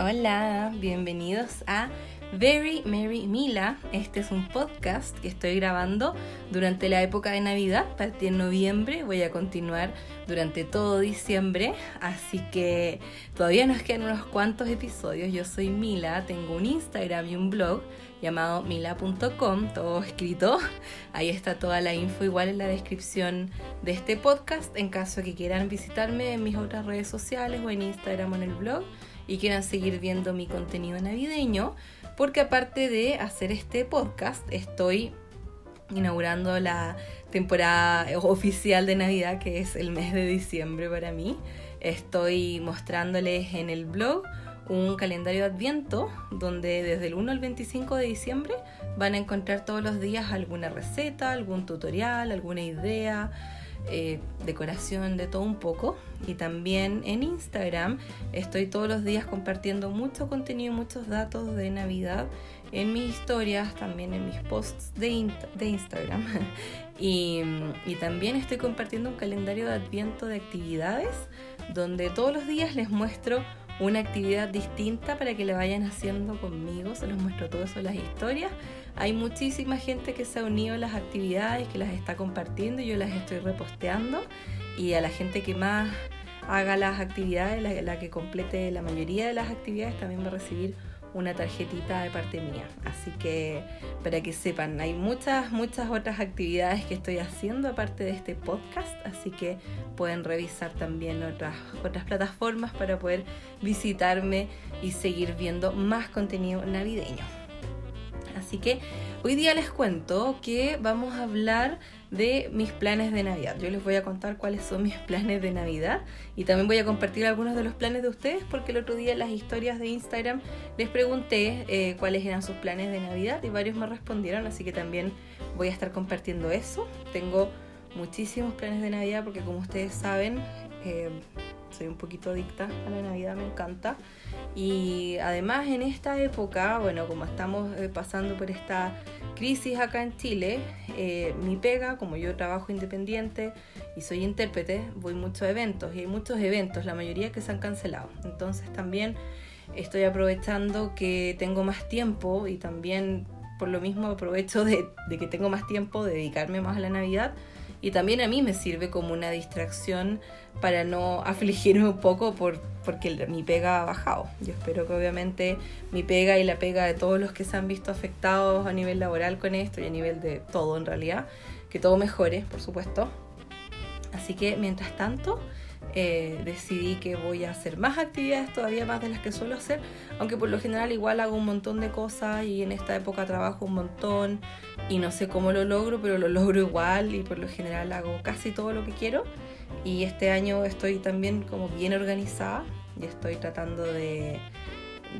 Hola, bienvenidos a Very Merry Mila. Este es un podcast que estoy grabando durante la época de Navidad, partí en noviembre, voy a continuar durante todo diciembre, así que todavía nos quedan unos cuantos episodios. Yo soy Mila, tengo un Instagram y un blog llamado mila.com, todo escrito. Ahí está toda la info igual en la descripción de este podcast en caso que quieran visitarme en mis otras redes sociales o en Instagram o en el blog y quieran seguir viendo mi contenido navideño, porque aparte de hacer este podcast, estoy inaugurando la temporada oficial de Navidad, que es el mes de diciembre para mí. Estoy mostrándoles en el blog un calendario de Adviento donde desde el 1 al 25 de diciembre van a encontrar todos los días alguna receta, algún tutorial, alguna idea, eh, decoración de todo un poco. Y también en Instagram estoy todos los días compartiendo mucho contenido, muchos datos de Navidad en mis historias, también en mis posts de, de Instagram. y, y también estoy compartiendo un calendario de adviento de actividades donde todos los días les muestro una actividad distinta para que la vayan haciendo conmigo. Se los muestro todo eso en las historias. Hay muchísima gente que se ha unido a las actividades, que las está compartiendo yo las estoy reposteando. Y a la gente que más haga las actividades, la, la que complete la mayoría de las actividades, también va a recibir una tarjetita de parte mía. Así que para que sepan, hay muchas, muchas otras actividades que estoy haciendo aparte de este podcast, así que pueden revisar también otras, otras plataformas para poder visitarme y seguir viendo más contenido navideño. Así que hoy día les cuento que vamos a hablar de mis planes de Navidad. Yo les voy a contar cuáles son mis planes de Navidad y también voy a compartir algunos de los planes de ustedes porque el otro día en las historias de Instagram les pregunté eh, cuáles eran sus planes de Navidad y varios me respondieron, así que también voy a estar compartiendo eso. Tengo muchísimos planes de Navidad porque como ustedes saben, eh, soy un poquito adicta a la Navidad, me encanta. Y además en esta época, bueno, como estamos eh, pasando por esta crisis acá en Chile, eh, mi pega, como yo trabajo independiente y soy intérprete, voy mucho a eventos y hay muchos eventos, la mayoría que se han cancelado. Entonces también estoy aprovechando que tengo más tiempo y también por lo mismo aprovecho de, de que tengo más tiempo de dedicarme más a la Navidad y también a mí me sirve como una distracción para no afligirme un poco por, porque mi pega ha bajado. Yo espero que obviamente mi pega y la pega de todos los que se han visto afectados a nivel laboral con esto y a nivel de todo en realidad, que todo mejore, por supuesto. Así que mientras tanto, eh, decidí que voy a hacer más actividades todavía más de las que suelo hacer, aunque por lo general igual hago un montón de cosas y en esta época trabajo un montón y no sé cómo lo logro, pero lo logro igual y por lo general hago casi todo lo que quiero. Y este año estoy también como bien organizada y estoy tratando de,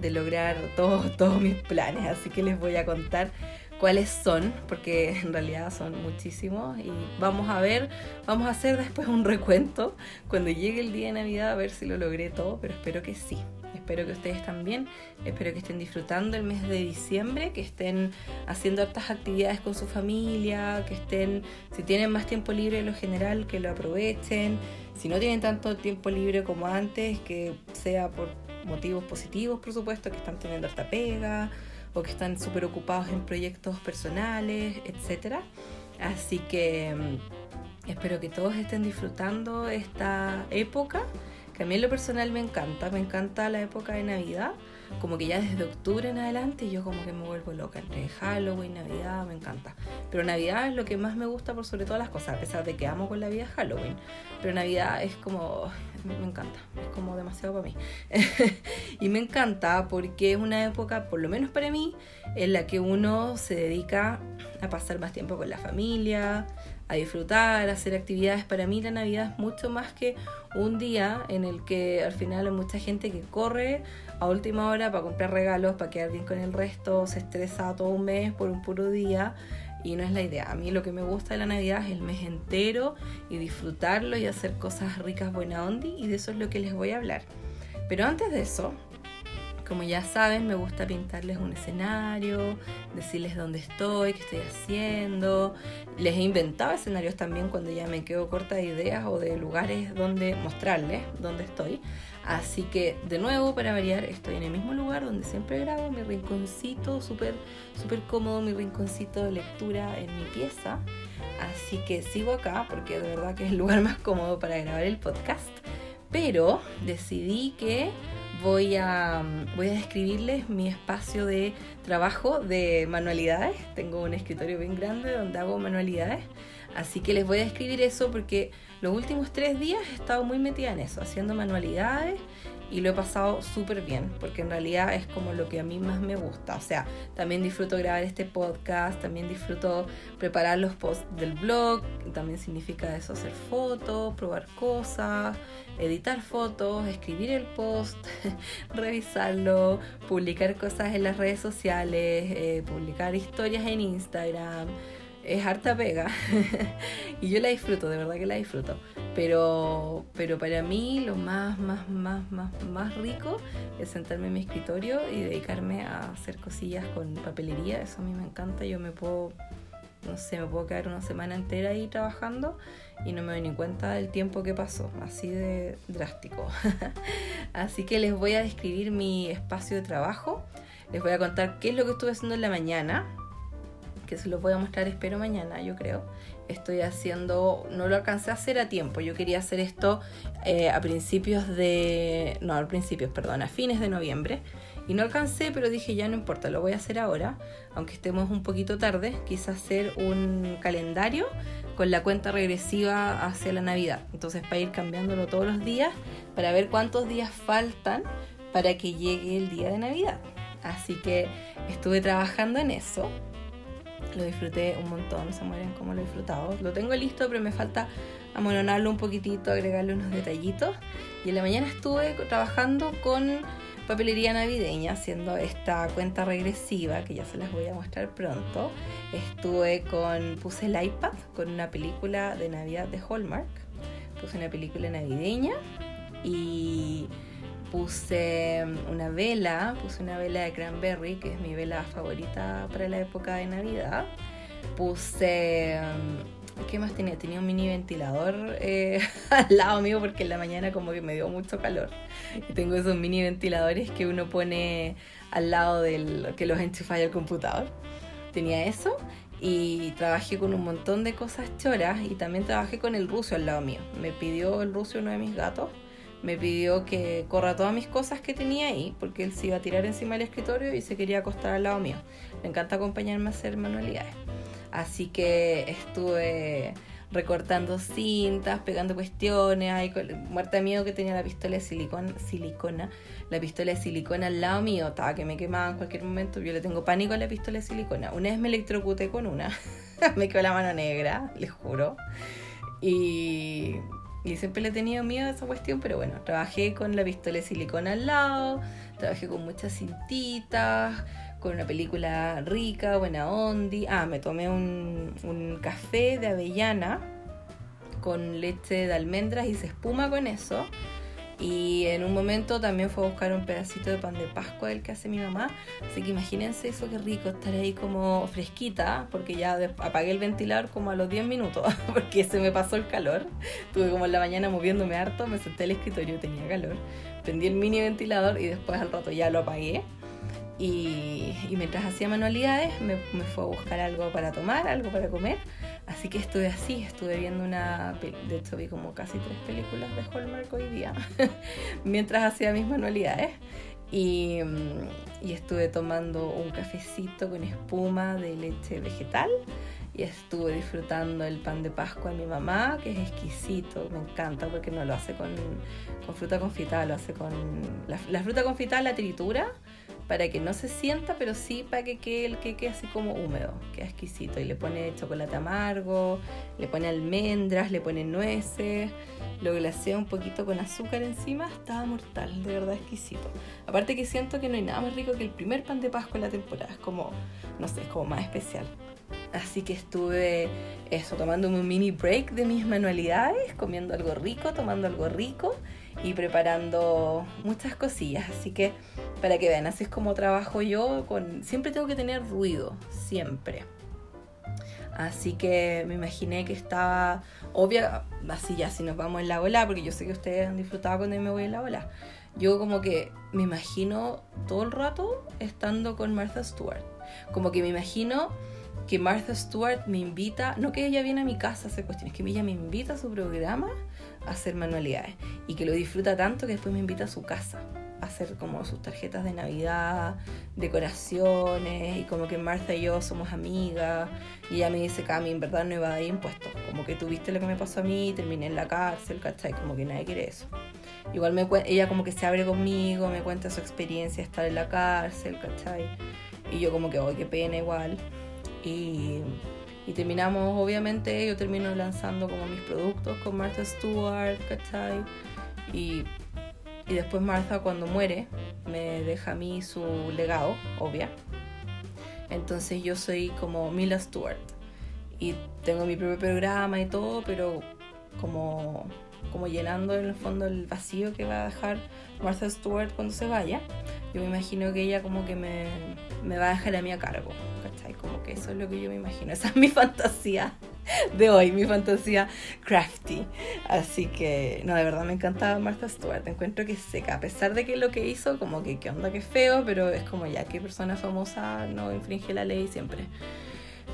de lograr todos, todos mis planes, así que les voy a contar cuáles son, porque en realidad son muchísimos y vamos a ver, vamos a hacer después un recuento cuando llegue el día de Navidad a ver si lo logré todo, pero espero que sí. Espero que ustedes también, espero que estén disfrutando el mes de diciembre, que estén haciendo otras actividades con su familia, que estén, si tienen más tiempo libre en lo general, que lo aprovechen. Si no tienen tanto tiempo libre como antes, que sea por motivos positivos, por supuesto, que están teniendo harta pega o que están súper ocupados en proyectos personales, etc. Así que mm, espero que todos estén disfrutando esta época, que a mí en lo personal me encanta, me encanta la época de Navidad, como que ya desde octubre en adelante yo como que me vuelvo loca, entre Halloween, Navidad, me encanta. Pero Navidad es lo que más me gusta por sobre todas las cosas, a pesar de que amo con la vida Halloween. Pero Navidad es como, me, encanta, es como demasiado para mí. y me encanta porque es una época, por lo menos para mí, en la que uno se dedica a pasar más tiempo con la familia, a disfrutar, a hacer actividades. Para mí la Navidad es mucho más que un día en el que al final hay mucha gente que corre a última hora para comprar regalos, para quedar bien con el resto, se estresa todo un mes por un puro día y no es la idea. A mí lo que me gusta de la Navidad es el mes entero y disfrutarlo y hacer cosas ricas, buena onda y de eso es lo que les voy a hablar. Pero antes de eso, como ya saben, me gusta pintarles un escenario, decirles dónde estoy, qué estoy haciendo, les he inventado escenarios también cuando ya me quedo corta de ideas o de lugares donde mostrarles dónde estoy. Así que de nuevo, para variar, estoy en el mismo lugar donde siempre grabo, mi rinconcito, súper súper cómodo, mi rinconcito de lectura en mi pieza. Así que sigo acá porque de verdad que es el lugar más cómodo para grabar el podcast. Pero decidí que voy a, voy a describirles mi espacio de trabajo de manualidades. Tengo un escritorio bien grande donde hago manualidades. Así que les voy a describir eso porque los últimos tres días he estado muy metida en eso, haciendo manualidades y lo he pasado súper bien, porque en realidad es como lo que a mí más me gusta. O sea, también disfruto grabar este podcast, también disfruto preparar los posts del blog, también significa eso, hacer fotos, probar cosas, editar fotos, escribir el post, revisarlo, publicar cosas en las redes sociales, eh, publicar historias en Instagram es harta pega y yo la disfruto, de verdad que la disfruto. Pero, pero para mí lo más, más, más, más, más rico es sentarme en mi escritorio y dedicarme a hacer cosillas con papelería. Eso a mí me encanta. Yo me puedo, no sé, me puedo quedar una semana entera ahí trabajando y no me doy ni cuenta del tiempo que pasó. Así de drástico. Así que les voy a describir mi espacio de trabajo. Les voy a contar qué es lo que estuve haciendo en la mañana que se los voy a mostrar espero mañana, yo creo. Estoy haciendo, no lo alcancé a hacer a tiempo, yo quería hacer esto eh, a principios de, no, a principios, perdón, a fines de noviembre. Y no alcancé, pero dije ya no importa, lo voy a hacer ahora, aunque estemos un poquito tarde. Quise hacer un calendario con la cuenta regresiva hacia la Navidad. Entonces para ir cambiándolo todos los días, para ver cuántos días faltan para que llegue el día de Navidad. Así que estuve trabajando en eso lo disfruté un montón, se mueren como lo he disfrutado. Lo tengo listo, pero me falta amononarlo un poquitito, agregarle unos detallitos. Y en la mañana estuve trabajando con papelería navideña, haciendo esta cuenta regresiva, que ya se las voy a mostrar pronto. Estuve con, puse el iPad con una película de Navidad de Hallmark. Puse una película navideña y puse una vela, puse una vela de cranberry, que es mi vela favorita para la época de Navidad. Puse, ¿qué más tenía? Tenía un mini ventilador eh, al lado mío porque en la mañana como que me dio mucho calor. Y tengo esos mini ventiladores que uno pone al lado del que los enchufa al computador. Tenía eso y trabajé con un montón de cosas choras y también trabajé con el ruso al lado mío. Me pidió el ruso uno de mis gatos me pidió que corra todas mis cosas que tenía ahí, porque él se iba a tirar encima del escritorio y se quería acostar al lado mío. Le encanta acompañarme a hacer manualidades. Así que estuve recortando cintas, pegando cuestiones, ahí muerta miedo que tenía la pistola de silicona, silicona, la pistola de silicona al lado mío, estaba que me quemaba en cualquier momento, yo le tengo pánico a la pistola de silicona. Una vez me electrocuté con una, me quedó la mano negra, les juro. Y y siempre le he tenido miedo a esa cuestión, pero bueno, trabajé con la pistola de silicona al lado, trabajé con muchas cintitas, con una película rica, buena ondi. Ah, me tomé un, un café de avellana con leche de almendras y se espuma con eso. Y en un momento también fue a buscar un pedacito de pan de Pascua del que hace mi mamá. Así que imagínense eso, qué rico estar ahí como fresquita, porque ya apagué el ventilador como a los 10 minutos, porque se me pasó el calor. Tuve como en la mañana moviéndome harto, me senté al escritorio, tenía calor. Prendí el mini ventilador y después al rato ya lo apagué. Y, mientras hacía manualidades me, me fue a buscar algo para tomar, algo para comer Así que estuve así, estuve viendo una, de hecho vi como casi tres películas de Hallmark hoy día, mientras hacía mis manualidades. Y, mm, y, estuve tomando un cafecito con espuma de leche vegetal y estuve disfrutando el pan de Pascua de mi mamá, que es exquisito, me encanta porque no lo hace con, con fruta confitada, lo hace con la, la fruta confitada, la tritura para que no se sienta, pero sí para que quede el quede así como húmedo, queda exquisito. Y le pone chocolate amargo, le pone almendras, le pone nueces, lo glasea un poquito con azúcar encima, estaba mortal, de verdad exquisito. Aparte que siento que no hay nada más rico que el primer pan de Pascua en la temporada, es como, no sé, es como más especial. Así que estuve eso, tomándome un mini break de mis manualidades, comiendo algo rico, tomando algo rico y preparando muchas cosillas. Así que para que vean, así es como trabajo yo. Con... Siempre tengo que tener ruido, siempre. Así que me imaginé que estaba obvia, así ya si nos vamos en la ola, porque yo sé que ustedes han disfrutado cuando me voy en la ola. Yo como que me imagino todo el rato estando con Martha Stewart. Como que me imagino que Martha Stewart me invita, no que ella viene a mi casa a hacer cuestiones, que ella me invita a su programa hacer manualidades y que lo disfruta tanto que después me invita a su casa a hacer como sus tarjetas de Navidad, decoraciones y como que Martha y yo somos amigas y ella me dice, Cami, en verdad no iba a ir impuesto, como que tuviste lo que me pasó a mí, terminé en la cárcel, ¿cachai? Como que nadie quiere eso. Igual me, ella como que se abre conmigo, me cuenta su experiencia estar en la cárcel, ¿cachai? Y yo como que, oh, qué pena igual. Y, y terminamos, obviamente, yo termino lanzando como mis productos con Martha Stewart, ¿cachai? Y, y después Martha cuando muere me deja a mí su legado, obvia. Entonces yo soy como Mila Stewart. Y tengo mi propio programa y todo, pero como como llenando en el fondo el vacío que va a dejar Martha Stewart cuando se vaya. Yo me imagino que ella como que me, me va a dejar a mí a cargo, ¿cachai? Como que eso es lo que yo me imagino, esa es mi fantasía de hoy, mi fantasía crafty. Así que, no, de verdad me encantaba Martha Stewart, encuentro que seca, a pesar de que lo que hizo, como que qué onda, que feo, pero es como ya que persona famosa no infringe la ley siempre.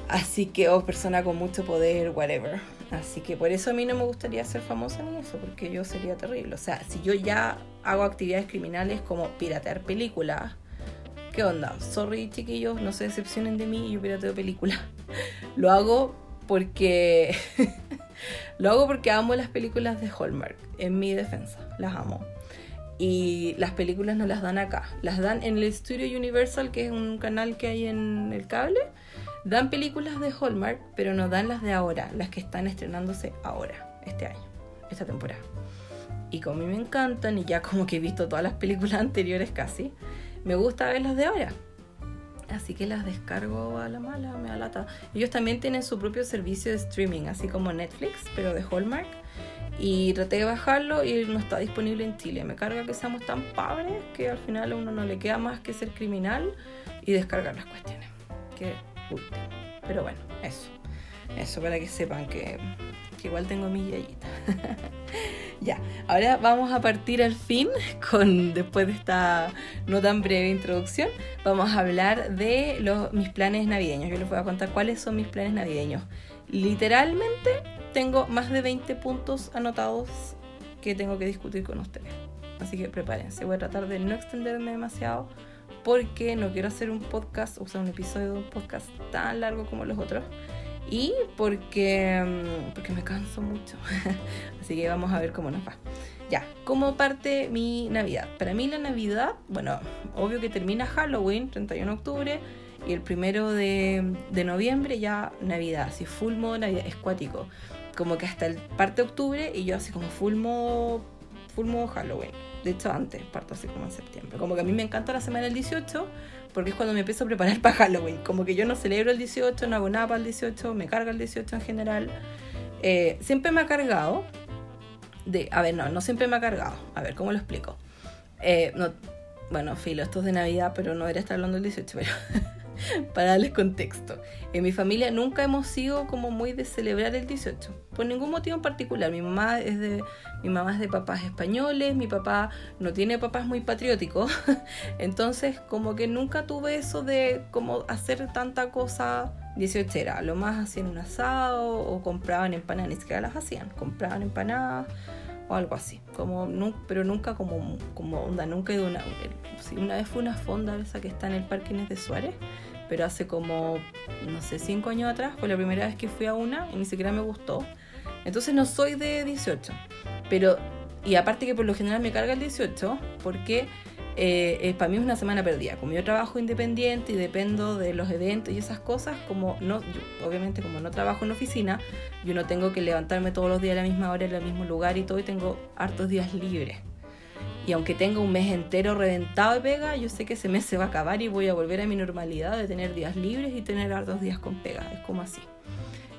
Así que, o oh, persona con mucho poder, whatever. Así que por eso a mí no me gustaría ser famosa en eso, porque yo sería terrible. O sea, si yo ya hago actividades criminales como piratear películas, ¿qué onda? Sorry, chiquillos, no se decepcionen de mí, yo pirateo películas. Lo hago porque. Lo hago porque amo las películas de Hallmark, en mi defensa, las amo. Y las películas no las dan acá, las dan en el Studio Universal, que es un canal que hay en el cable Dan películas de Hallmark, pero no dan las de ahora, las que están estrenándose ahora, este año, esta temporada. Y como a mí me encantan, y ya como que he visto todas las películas anteriores casi, me gusta ver las de ahora. Así que las descargo a la mala, me alata. Ellos también tienen su propio servicio de streaming, así como Netflix, pero de Hallmark. Y traté de bajarlo y no está disponible en Chile. Me carga que seamos tan padres que al final a uno no le queda más que ser criminal y descargar las cuestiones. Que pero bueno, eso. Eso para que sepan que, igual tengo mi yayita. ya, ahora vamos a partir al fin con, después de esta no tan breve introducción, vamos a hablar de los, mis planes navideños. Yo les voy a contar cuáles son mis planes navideños. Literalmente tengo más de 20 puntos anotados que tengo que discutir con ustedes. Así que prepárense, voy a tratar de no extenderme demasiado porque no quiero hacer un podcast, o sea, un episodio de un podcast tan largo como los otros. Y porque, mm, porque me canso mucho. Así que vamos a ver cómo nos va. Ya, ¿cómo parte mi Navidad? Para mí la Navidad, bueno, obvio que termina Halloween, 31 de octubre, y el primero de, noviembre ya Navidad, así full modo Navidad, es cuático. Como que hasta el parte de octubre y yo así como full modo, full modo Halloween. De hecho, antes, parto así como en septiembre. Como que a mí me encanta la semana del 18 porque es cuando me empiezo a preparar para Halloween. Como que yo no celebro el 18, no hago nada para el 18, me carga el 18 en general. Eh, siempre me ha cargado. De, a ver, no, no siempre me ha cargado. A ver, ¿cómo lo explico? Eh, no, bueno, filo, esto es de Navidad, pero no debería estar hablando del 18, pero para darles contexto. En mi familia nunca hemos sido como muy de celebrar el 18, por ningún motivo en particular. Mi mamá es de, mi mamá de papás españoles, mi papá no tiene papás muy patrióticos, entonces como que nunca tuve eso de como hacer tanta cosa 18 era, lo más hacían un asado o compraban empanadas, ni siquiera las hacían, compraban empanadas o algo así, como pero nunca como, como onda, nunca he ido una, una vez fue una fonda esa que está en el Parque Inés de Suárez, pero hace como, no sé, cinco años atrás, fue la primera vez que fui a una y ni siquiera me gustó. Entonces no soy de 18, pero, y aparte que por lo general me carga el 18, porque eh, para mí es una semana perdida. Como yo trabajo independiente y dependo de los eventos y esas cosas, como no, obviamente como no trabajo en oficina, yo no tengo que levantarme todos los días a la misma hora en el mismo lugar y todo, y tengo hartos días libres. Y aunque tenga un mes entero reventado de pega, yo sé que ese mes se va a acabar y voy a volver a mi normalidad de tener días libres y tener hartos días con pega. Es como así.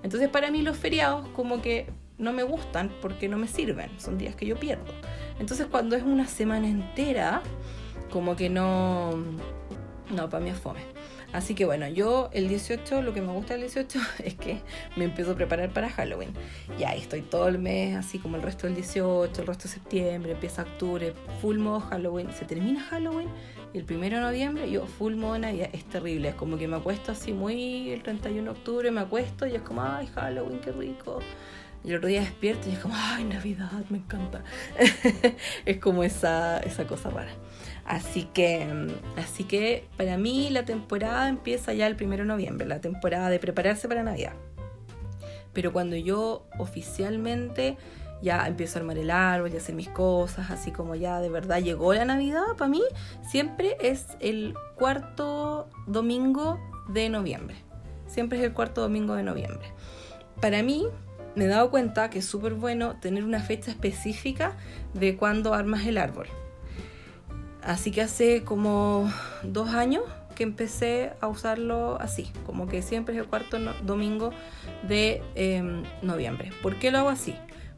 Entonces para mí los feriados como que no me gustan porque no me sirven. Son días que yo pierdo. Entonces cuando es una semana entera, como que no... No, para mí es fome. Así que bueno, yo el 18, lo que me gusta del 18 es que me empiezo a preparar para Halloween. Y ahí estoy todo el mes, así como el resto del 18, el resto de septiembre, empieza octubre, full modo Halloween, se termina Halloween y el 1 de noviembre yo full modo Navidad. Es terrible, es como que me acuesto así muy el 31 de octubre, me acuesto y es como, ay, Halloween, qué rico. Y el otro día despierto y es como, ay, Navidad, me encanta. es como esa, esa cosa rara. Así que, mm, así que para mí la temporada empieza ya el 1 de noviembre, la temporada de prepararse para Navidad. Pero cuando yo oficialmente ya empiezo a armar el árbol y hacer mis cosas, así como ya de verdad llegó la Navidad, para mí siempre es el cuarto domingo de noviembre. Siempre es el cuarto domingo de noviembre. Para mí, me he dado cuenta que es súper bueno tener una fecha específica de cuando armas el árbol. Así que hace como dos años que empecé a usarlo así, como que siempre es el cuarto domingo de em, noviembre. ¿Por qué lo hago así?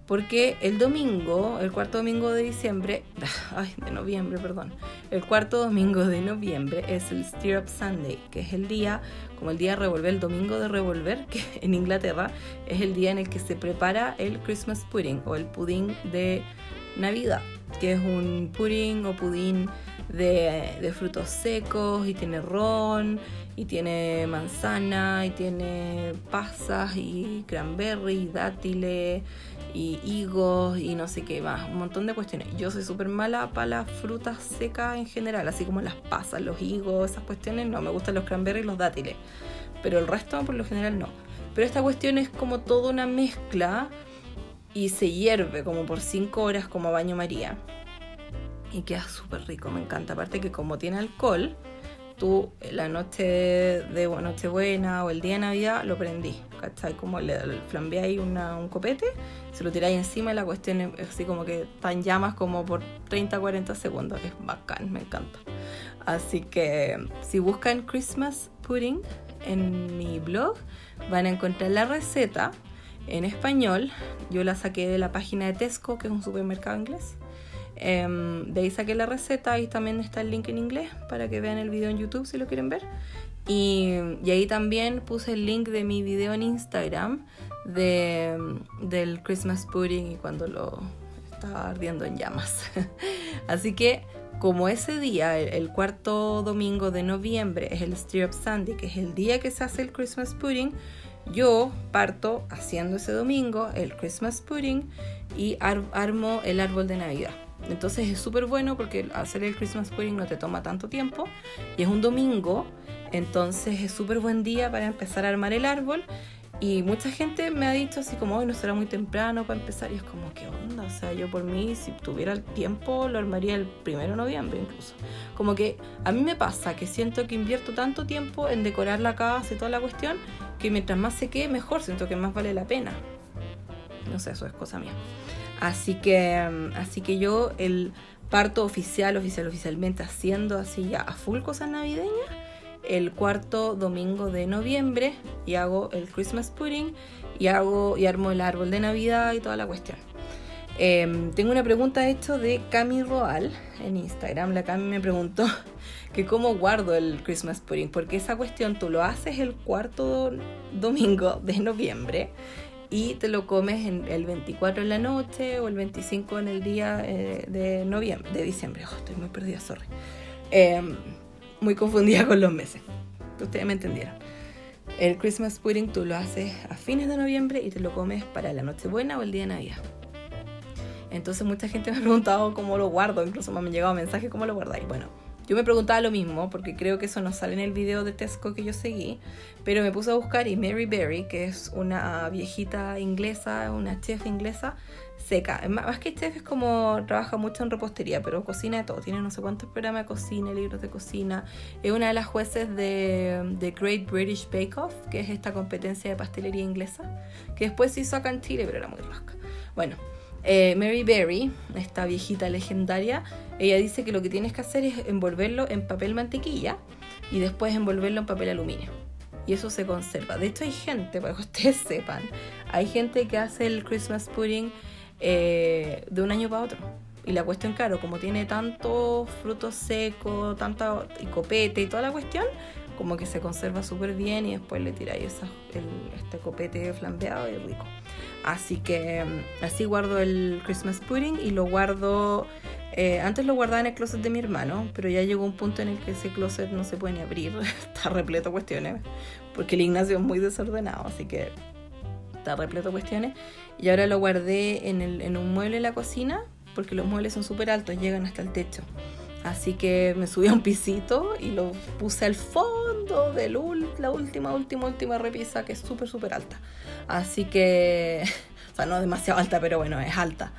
Porque el domingo, el cuarto domingo de diciembre, de noviembre, perdón, el cuarto domingo de noviembre es el Stir Sunday, que es el día, como el día de revolver, el domingo de revolver, que en Inglaterra es el día en el que se prepara el Christmas pudding o el pudín de Navidad que es un pudding o pudín de, frutos secos y tiene ron y tiene manzana y tiene pasas y cranberry y dátiles y higos y no sé qué más, un montón de cuestiones. Yo soy súper mala para las frutas secas en general, así como las pasas, los higos, esas cuestiones, no, me gustan los cranberry y los dátiles, pero el resto por lo general no. Pero esta cuestión es como toda una mezcla y se hierve como por 5 horas como baño María. Y queda súper rico, me encanta. Aparte que como tiene alcohol, tú la noche de Nochebuena o el día de Navidad lo prendí, ¿cachai? Como le, le un copete, se lo tiráis encima y la cuestión es así como que en llamas como por 30, 40 segundos. Es bacán, me encanta. Así que si buscan Christmas pudding en mi blog, van a encontrar la receta en español. Yo la saqué de la página de Tesco, que es un supermercado inglés. Em, de ahí saqué la receta y también está el link en inglés para que vean el video en YouTube si lo quieren ver. Y, ahí también puse el link de mi video en Instagram de, del Christmas pudding y cuando lo estaba ardiendo en llamas. Así que como ese día, el, cuarto domingo de noviembre, es el Stir Up Sunday, que es el día que se hace el Christmas pudding, yo parto haciendo ese domingo el Christmas pudding y armo el árbol de Navidad. Entonces es súper bueno porque hacer el Christmas pudding no te toma tanto tiempo y es un domingo, entonces es súper buen día para empezar a armar el árbol. Y mucha gente me ha dicho así como, hoy no será muy temprano para empezar. Y es como, ¿qué onda? O sea, yo por mí, si tuviera el tiempo, lo armaría el primero de noviembre incluso. Como que a mí me pasa que siento que invierto tanto tiempo en decorar la casa y toda la cuestión, que mientras más se quede, mejor. Siento que más vale la pena. No sé, eso es cosa mía. Así que, mm, así que yo el parto oficial, oficial, oficialmente haciendo así ya a full cosas navideñas el cuarto domingo de noviembre y hago el Christmas pudding y hago y armo el árbol de Navidad y toda la cuestión. Em, tengo una pregunta hecha de Cami Roal en Instagram. La Cami me preguntó que cómo guardo el Christmas pudding, porque esa cuestión tú lo haces el cuarto domingo de noviembre y te lo comes en el 24 en la noche o el 25 en el día eh, de noviembre, de diciembre. Oh, estoy muy perdida, sorry. Em, muy confundida con los meses. Ustedes me entendieron. El Christmas pudding tú lo haces a fines de noviembre y te lo comes para la Nochebuena o el día de Navidad. Entonces mucha gente me ha preguntado cómo lo guardo, incluso me han llegado mensajes cómo lo guardáis. Bueno, yo me preguntaba lo mismo, porque creo que eso no sale en el video de Tesco que yo seguí, pero me puse a buscar y Mary Berry, que es una viejita inglesa, una chef inglesa, seca. Más que chef es como trabaja mucho en repostería, pero cocina de todo. Tiene no sé cuántos programas de cocina, libros de cocina. Es una de las jueces de, The Great British Bake Off, que es esta competencia de pastelería inglesa, que después se hizo acá en Chile, pero era muy rasca. Bueno, eh, Mary Berry, esta viejita legendaria, ella dice que lo que tienes que hacer es envolverlo en papel mantequilla y después envolverlo en papel aluminio. Y eso se conserva. De hecho hay gente, para que ustedes sepan, hay gente que hace el Christmas pudding eh, de un año para otro. Y la cuestión, claro, como tiene tanto fruto seco, tanta y copete y toda la cuestión, como que se conserva súper bien y después le tiráis este copete flambeado y rico. Así que mm, así guardo el Christmas pudding y lo guardo... Eh, antes lo guardaba en el closet de mi hermano, pero ya llegó un punto en el que ese closet no se puede ni abrir, está repleto de cuestiones, porque el Ignacio es muy desordenado, así que está repleto de cuestiones. Y ahora lo guardé en, el, en un mueble de la cocina, porque los muebles son súper altos, llegan hasta el techo. Así que me subí a un pisito y lo puse al fondo de la última, última, última repisa que es súper, súper alta. Así que, o sea, no demasiado alta, pero bueno, es alta.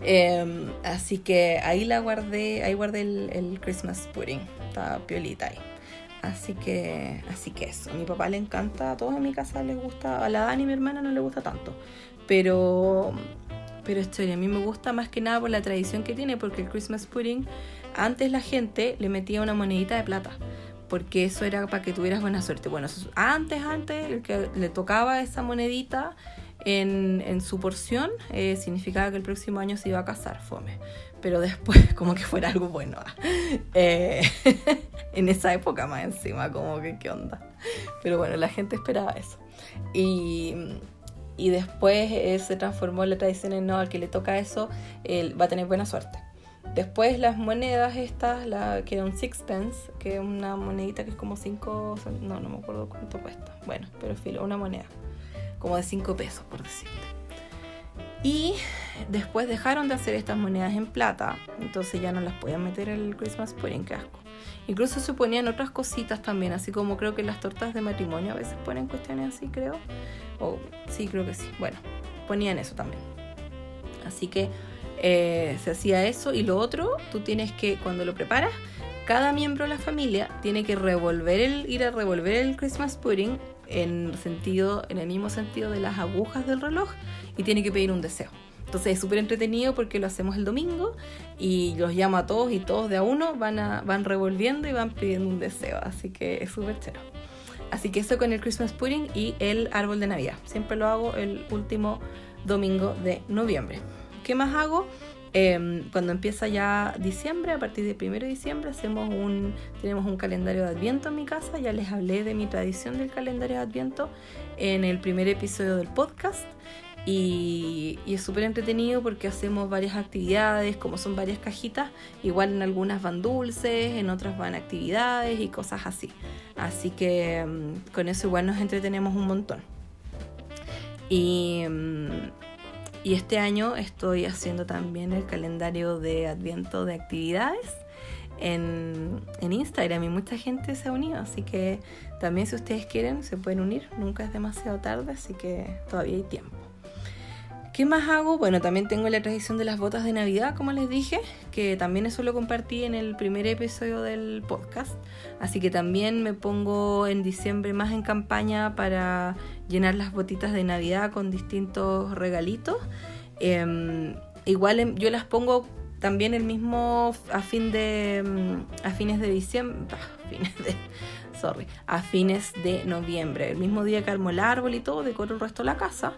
Em, así que ahí la guardé, ahí guardé el, Christmas pudding. Está piolita ahí. Así que, así que eso. A mi papá le encanta, a todos en mi casa les gusta, a la Dani, mi hermana, no le gusta tanto. Pero, pero esto a mí me gusta más que nada por la tradición que tiene, porque el Christmas pudding, antes la gente le metía una monedita de plata porque eso era para que tuvieras buena suerte. Bueno, antes, antes, el que le tocaba esa monedita en, su porción eh, significaba que el próximo año se iba a casar, fome. Pero después, como que fuera algo bueno. Ah. Eh, en esa época más encima, como que qué onda. Pero bueno, la gente esperaba eso. Y, y después eh, se transformó la tradición en no, al que le toca eso, él va a tener buena suerte. Después las monedas estas, que era sixpence, que es una monedita que es como 5, no, no me acuerdo cuánto cuesta. Bueno, pero filo, una moneda como de 5 pesos, por decirte. Y después dejaron de hacer estas monedas en plata, entonces ya no las podían meter el Christmas pudding, qué asco. Incluso se ponían otras cositas también, así como creo que las tortas de matrimonio a veces ponen cuestiones así, creo. O sí, creo que sí. Bueno, ponían eso también. Así que eh, se hacía eso. Y lo otro, tú tienes que, cuando lo preparas, cada miembro de la familia tiene que revolver el, ir a revolver el Christmas pudding en, sentido, en el mismo sentido de las agujas del reloj y tiene que pedir un deseo. Entonces es súper entretenido porque lo hacemos el domingo y los llamo a todos y todos de a uno van, van revolviendo y van pidiendo un deseo. Así que es súper chévere. Así que eso con el Christmas pudding y el árbol de Navidad. Siempre lo hago el último domingo de noviembre. ¿Qué más hago? Em, cuando empieza ya diciembre, a partir del 1 de diciembre, hacemos un, tenemos un calendario de Adviento en mi casa. Ya les hablé de mi tradición del calendario de Adviento en el primer episodio del podcast. Y, es súper entretenido porque hacemos varias actividades, como son varias cajitas, igual en algunas van dulces, en otras van actividades y cosas así. Así que em, con eso igual nos entretenemos un montón. Y em, y este año estoy haciendo también el calendario de adviento de actividades en, en, Instagram y mucha gente se ha unido, así que también si ustedes quieren se pueden unir, nunca es demasiado tarde, así que todavía hay tiempo. ¿Qué más hago? Bueno, también tengo la tradición de las botas de Navidad, como les dije, que también eso lo compartí en el primer episodio del podcast. Así que también me pongo en diciembre más en campaña para llenar las botitas de Navidad con distintos regalitos. Em, igual em, yo las pongo también el mismo a fin de mm, a fines de diciembre, a fines de noviembre, el mismo día que armo el árbol y todo, decoro el resto de la casa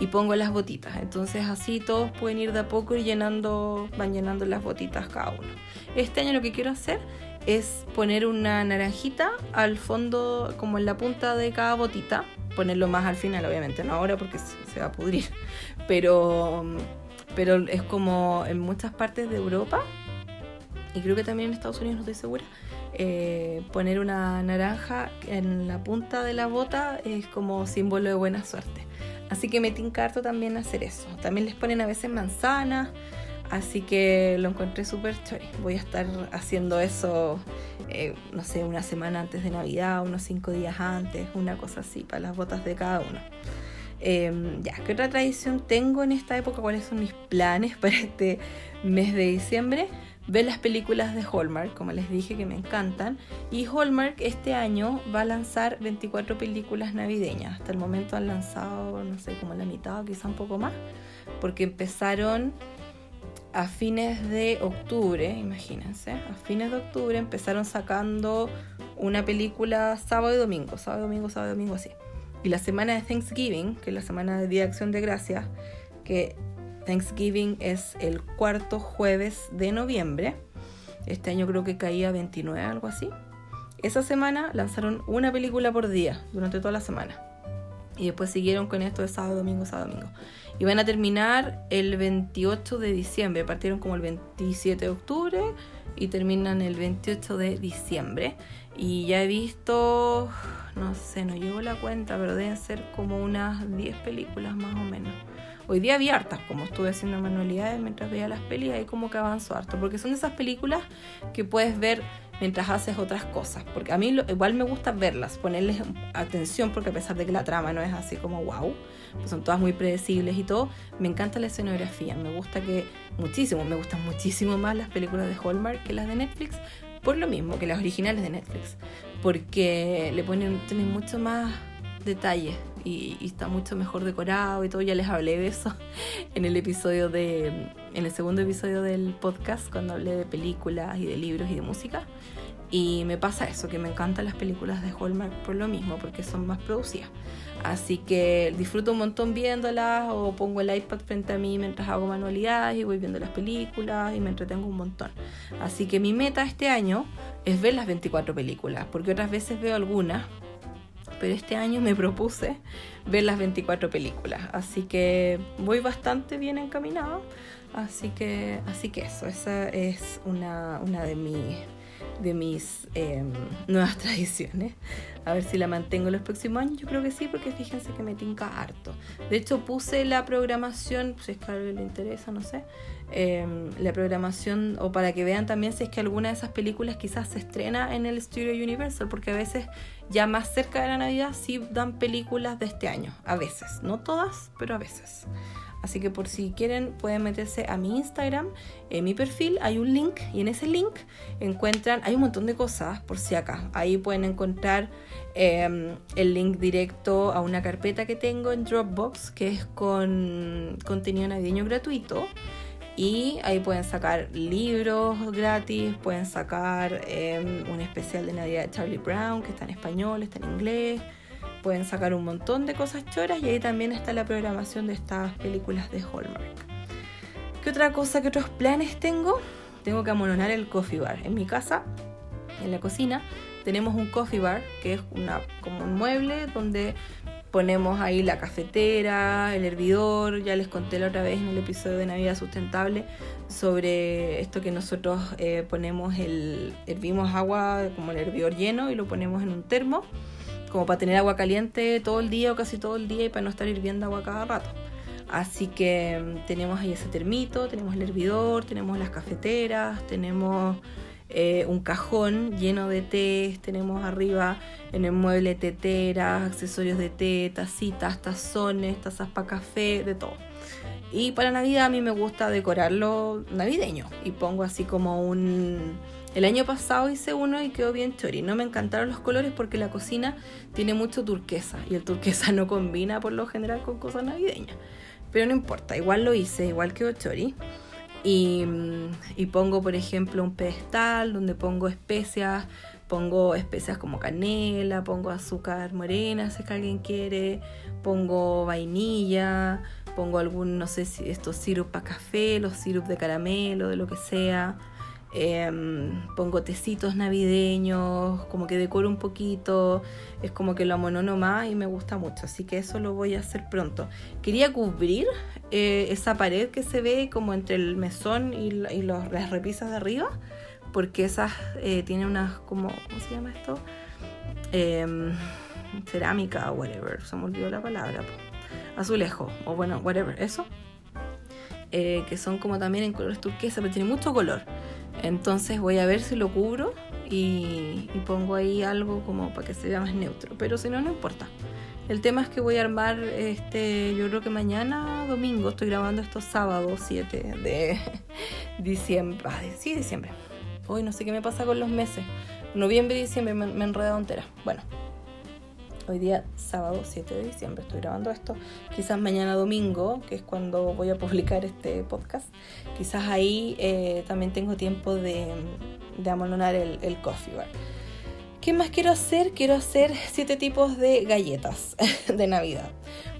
y pongo las botitas. Entonces así todos pueden ir de a poco y llenando, van llenando las botitas cada uno. Este año lo que quiero hacer es poner una naranjita al fondo, como en la punta de cada botita. Ponerlo más al final, obviamente, no ahora porque se va a pudrir. Pero, pero es como en muchas partes de Europa, y creo que también en Estados Unidos, no estoy segura, eh, poner una naranja en la punta de la bota es como símbolo de buena suerte. Así que me tincarto también hacer eso. También les ponen a veces manzanas. Así que lo encontré súper chévere. Voy a estar haciendo eso, eh, no sé, una semana antes de Navidad, unos cinco días antes, una cosa así, para las botas de cada uno. Em, ya, ¿qué otra tradición tengo en esta época? ¿Cuáles son mis planes para este mes de diciembre? Ver las películas de Hallmark, como les dije, que me encantan. Y Hallmark este año va a lanzar 24 películas navideñas. Hasta el momento han lanzado, no sé, como la mitad o quizá un poco más. Porque empezaron a fines de octubre, imagínense. A fines de octubre empezaron sacando una película sábado y domingo. Sábado, domingo, sábado, domingo, así. Y la semana de Thanksgiving, que es la semana de Día de Acción de Gracias, que Thanksgiving es el cuarto jueves de noviembre. Este año creo que caía 29, algo así. esa semana lanzaron una película por día durante toda la semana. Y después siguieron con esto de sábado, domingo, sábado, domingo. Y van a terminar el 28 de diciembre. Partieron como el 27 de octubre y terminan el 28 de diciembre. Y ya he visto, no sé, no llevo la cuenta, pero deben ser como unas 10 películas más o menos. Hoy día vi hartas, como estuve haciendo manualidades mientras veía las pelis, ahí como que avanzo harto, porque son esas películas que puedes ver mientras haces otras cosas, porque a mí igual me gusta verlas, ponerles atención, porque a pesar de que la trama no es así como wow, pues son todas muy predecibles y todo, me encanta la escenografía, me gusta que muchísimo, me gustan muchísimo más las películas de Hallmark que las de Netflix, por lo mismo que las originales de Netflix, porque le ponen, tienen mucho más detalles y, está mucho mejor decorado y todo. Ya les hablé de eso en el episodio de, en el segundo episodio del podcast, cuando hablé de películas y de libros y de música. Y me pasa eso, que me encantan las películas de Hallmark por lo mismo, porque son más producidas. Así que disfruto un montón viéndolas o pongo el iPad frente a mí mientras hago manualidades y voy viendo las películas y me entretengo un montón. Así que mi meta este año es ver las 24 películas, porque otras veces veo algunas, pero este año me propuse ver las 24 películas, así que voy bastante bien encaminado, así que, así que eso, esa es una, una de mis de mis em, nuevas tradiciones. A ver si la mantengo los próximos años. Yo creo que sí, porque fíjense que me tinca harto. De hecho, puse la programación, si es que a alguien le interesa, no sé. Em, la programación, o para que vean también si es que alguna de esas películas quizás se estrena en el Studio Universal, porque a veces ya más cerca de la Navidad sí dan películas de este año. A veces, no todas, pero a veces. Así que por si quieren pueden meterse a mi Instagram, en mi perfil hay un link y en ese link encuentran, hay un montón de cosas por si acá. Ahí pueden encontrar em, el link directo a una carpeta que tengo en Dropbox que es con contenido navideño gratuito. Y ahí pueden sacar libros gratis, pueden sacar em, un especial de Navidad de Charlie Brown que está en español, está en inglés pueden sacar un montón de cosas choras y ahí también está la programación de estas películas de Hallmark. ¿Qué otra cosa, qué otros planes tengo? Tengo que amononar el coffee bar. En mi casa, en la cocina, tenemos un coffee bar que es una, como un mueble donde ponemos ahí la cafetera, el hervidor, ya les conté la otra vez en el episodio de Navidad Sustentable sobre esto que nosotros eh, ponemos el, hervimos agua como el hervidor lleno y lo ponemos en un termo como para tener agua caliente todo el día o casi todo el día y para no estar hirviendo agua cada rato. Así que mm, tenemos ahí ese termito, tenemos el hervidor, tenemos las cafeteras, tenemos eh, un cajón lleno de té, tenemos arriba en el mueble teteras, accesorios de té, tacitas, tazones, tazas para café, de todo. Y para Navidad a mí me gusta decorarlo navideño y pongo así como un el año pasado hice uno y quedó bien chori. No me encantaron los colores porque la cocina tiene mucho turquesa y el turquesa no combina por lo general con cosas navideñas. Pero no importa, igual lo hice, igual quedó chori. Y, y pongo, por ejemplo, un pedestal donde pongo especias, pongo especias como canela, pongo azúcar morena si es que alguien quiere, pongo vainilla, pongo algún, no sé si estos sirup para café, los sirup de caramelo, de lo que sea. Em, pongo tecitos navideños, como que decoro un poquito, es como que lo amonono más y me gusta mucho, así que eso lo voy a hacer pronto. Quería cubrir eh, esa pared que se ve como entre el mesón y, las repisas de arriba, porque esas eh, tienen unas como, ¿cómo se llama esto? Em, cerámica o whatever, se me olvidó la palabra, azulejo o bueno, whatever, eso. Eh, que son como también en colores turquesa, pero tiene mucho color. Entonces voy a ver si lo cubro y, pongo ahí algo como para que se vea más neutro. Pero si no, no importa. El tema es que voy a armar, este, yo creo que mañana domingo, estoy grabando estos sábados 7 de diciembre. Sí, diciembre. Hoy no sé qué me pasa con los meses. Noviembre y diciembre me, me enredado entera. Bueno, Hoy día, sábado 7 de diciembre, estoy grabando esto. Quizás mañana domingo, que es cuando voy a publicar este podcast, quizás ahí eh, también tengo tiempo de, de amononar el, el coffee bar. ¿Qué más quiero hacer? Quiero hacer siete tipos de galletas de Navidad,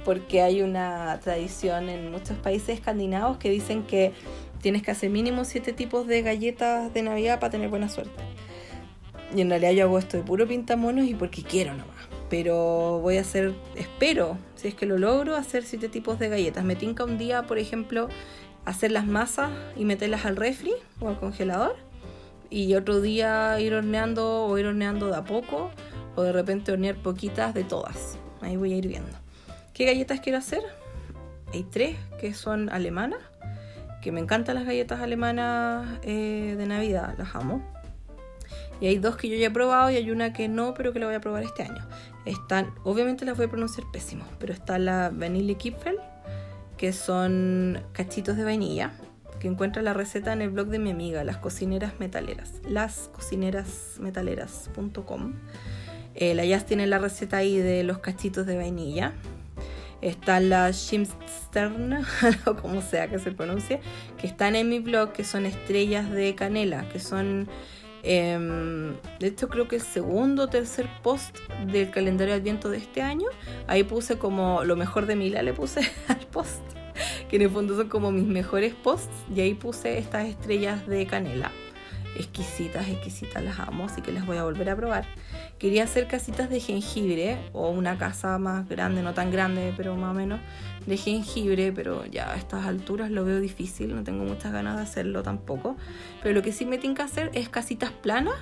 porque hay una tradición en muchos países escandinavos que dicen que tienes que hacer mínimo siete tipos de galletas de Navidad para tener buena suerte. Y en realidad yo hago esto de puro pintamonos y porque quiero nomás. Pero voy a hacer, espero, si es que lo logro, hacer siete tipos de galletas. Me tinca un día, por ejemplo, hacer las masas y meterlas al refri o al congelador. Y otro día ir horneando o ir horneando de a poco. O de repente hornear poquitas de todas. Ahí voy a ir viendo. ¿Qué galletas quiero hacer? Hay tres que son alemanas. Que me encantan las galletas alemanas eh, de Navidad. Las amo. Y hay dos que yo ya he probado y hay una que no, pero que la voy a probar este año. Están, obviamente las voy a pronunciar pésimo, pero está la Vanille Kipfel, que son cachitos de vainilla, que encuentra la receta en el blog de mi amiga, Las Cocineras Metaleras, lascocinerasmetaleras.com. Eh, la Jazz tiene la receta ahí de los cachitos de vainilla. Está la Shimstern, o como sea que se pronuncie, que están en mi blog, que son estrellas de canela, que son Em, de hecho, creo que el segundo o tercer post del calendario de Adviento de este año, ahí puse como lo mejor de Mila, le puse al post, que en el fondo son como mis mejores posts, y ahí puse estas estrellas de canela. Exquisitas, exquisitas, las amo, así que las voy a volver a probar. Quería hacer casitas de jengibre o una casa más grande, no tan grande, pero más o menos, de jengibre, pero ya a estas alturas lo veo difícil, no tengo muchas ganas de hacerlo tampoco. Pero lo que sí me tiene que hacer es casitas planas,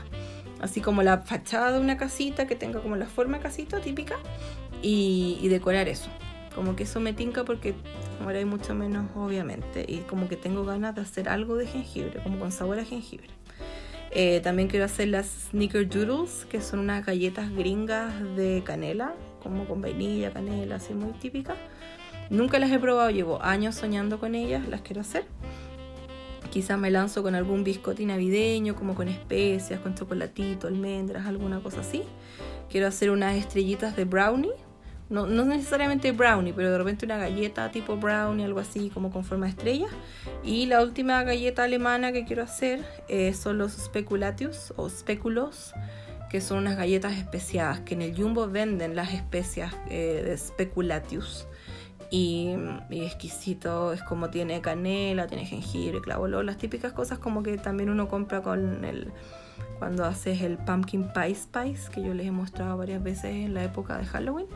así como la fachada de una casita que tenga como la forma casita típica y, decorar eso. Como que eso me tinca porque ahora hay mucho menos, obviamente. Y como que tengo ganas de hacer algo de jengibre, como con sabor a jengibre. Eh, también quiero hacer las Sneaker Doodles, que son unas galletas gringas de canela, como con vainilla, canela, así muy típicas. Nunca las he probado, llevo años soñando con ellas, las quiero hacer. Quizás me lanzo con algún biscotti navideño, como con especias, con chocolatito, almendras, alguna cosa así. Quiero hacer unas estrellitas de brownie. No, no necesariamente brownie, pero de repente una galleta tipo brownie, algo así, como con forma de estrella. Y la última galleta alemana que quiero hacer eh, son los speculatius o speculos que son unas galletas especiadas, que en el Jumbo venden las especias eh, de speculatius y, exquisito, es como tiene canela, tiene jengibre, clavo, las típicas cosas como que también uno compra con el cuando haces el pumpkin pie spice que yo les he mostrado varias veces en la época de Halloween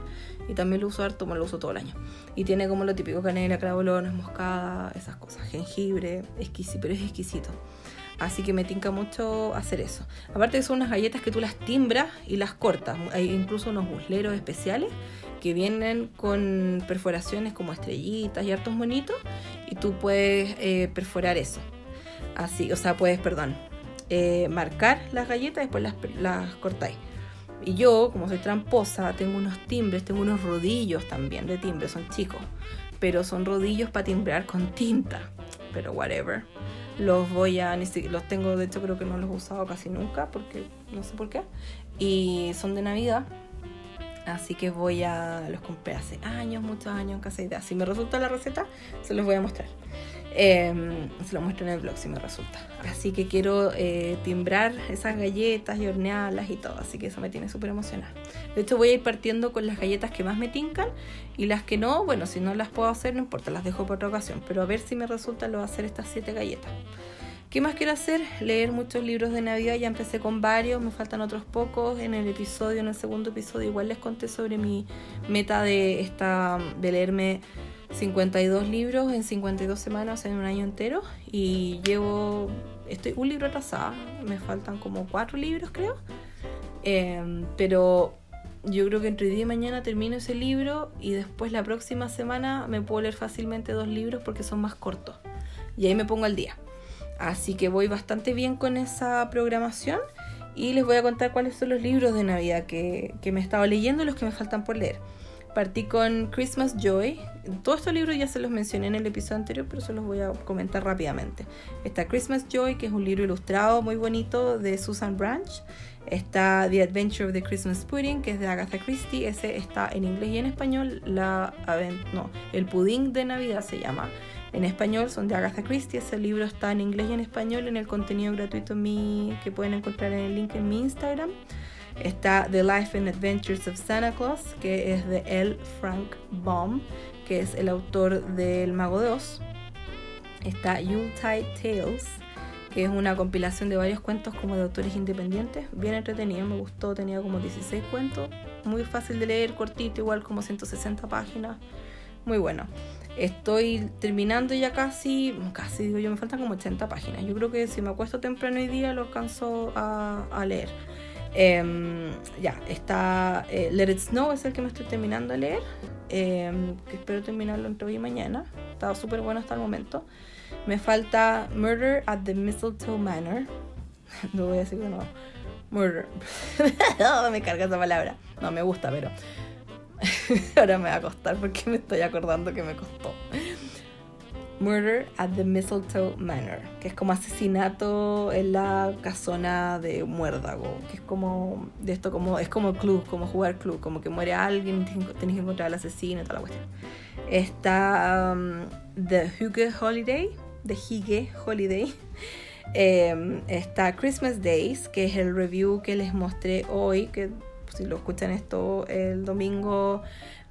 y también lo uso harto, lo uso todo el año y tiene como lo típico canela, clavo, moscada, esas cosas, jengibre, exquisito, pero es exquisito. Así que me tinca mucho hacer eso. Aparte que son unas galletas que tú las timbras y las cortas. Hay incluso unos busleros especiales que vienen con perforaciones como estrellitas y hartos monitos y tú puedes eh, perforar eso. Así, o sea, puedes, perdón, eh, marcar las galletas y después las, las cortáis. Y yo, como soy tramposa, tengo unos timbres, tengo unos rodillos también de timbre, son chicos, pero son rodillos para timbrar con tinta. Pero whatever. Los voy a, los tengo, de hecho creo que no los he usado casi nunca, porque no sé por qué. Y son de Navidad, Así que voy a. Los compré hace años, muchos años en casa idea. Si me resulta la receta, se los voy a mostrar. Em, se lo muestro en el blog si me resulta. Así que quiero eh, timbrar esas galletas y hornearlas y todo. Así que eso me tiene súper emocionada. De hecho, voy a ir partiendo con las galletas que más me tincan y las que no, bueno, si no las puedo hacer, no importa, las dejo por otra ocasión. Pero a ver si me resulta lo hacer estas siete galletas. ¿Qué más quiero hacer? Leer muchos libros de Navidad, ya empecé con varios, me faltan otros pocos. En el episodio, en el segundo episodio, igual les conté sobre mi meta de, esta, de leerme 52 libros en 52 semanas, en un año entero. Y llevo, estoy un libro atrasada, me faltan como cuatro libros creo. Em, pero yo creo que entre día y mañana termino ese libro y después la próxima semana me puedo leer fácilmente dos libros porque son más cortos. Y ahí me pongo al día. Así que voy bastante bien con esa programación y les voy a contar cuáles son los libros de Navidad que, me he estado leyendo y los que me faltan por leer. Partí con Christmas Joy. Todos estos libros ya se los mencioné en el episodio anterior, pero se los voy a comentar rápidamente. Está Christmas Joy, que es un libro ilustrado muy bonito de Susan Branch. Está The Adventure of the Christmas Pudding, que es de Agatha Christie. Ese está en inglés y en español. La, no, el pudín de Navidad se llama en español son de Agatha Christie. Ese libro está en inglés y en español en el contenido gratuito mi, que pueden encontrar en el link en mi Instagram. Está The Life and Adventures of Santa Claus, que es de L. Frank Baum, que es el autor del Mago de Oz. Está Yuletide Tales, que es una compilación de varios cuentos como de autores independientes, bien entretenido, me gustó, tenía como 16 cuentos, muy fácil de leer, cortito, igual como 160 páginas, muy bueno. Estoy terminando ya casi, casi digo yo, me faltan como 80 páginas. Yo creo que si me acuesto temprano hoy día lo alcanzo a, leer. Em, ya, está eh, Let It Snow, es el que me estoy terminando de leer, em, que espero terminarlo entre hoy y mañana. Está súper bueno hasta el momento. Me falta Murder at the Mistletoe Manor. No voy a decir de nuevo. Murder. me carga esa palabra. No, me gusta, pero Ahora me va a costar porque me estoy acordando que me costó. Murder at the Mistletoe Manor, que es como asesinato en la casona de muérdago, que es como de esto como es como club, como jugar club, como que muere alguien, tienes que encontrar al asesino y toda la cuestión. Está um, The Hugo Holiday, The Hige Holiday. Em, está Christmas Days, que es el review que les mostré hoy, que si lo escuchan esto el domingo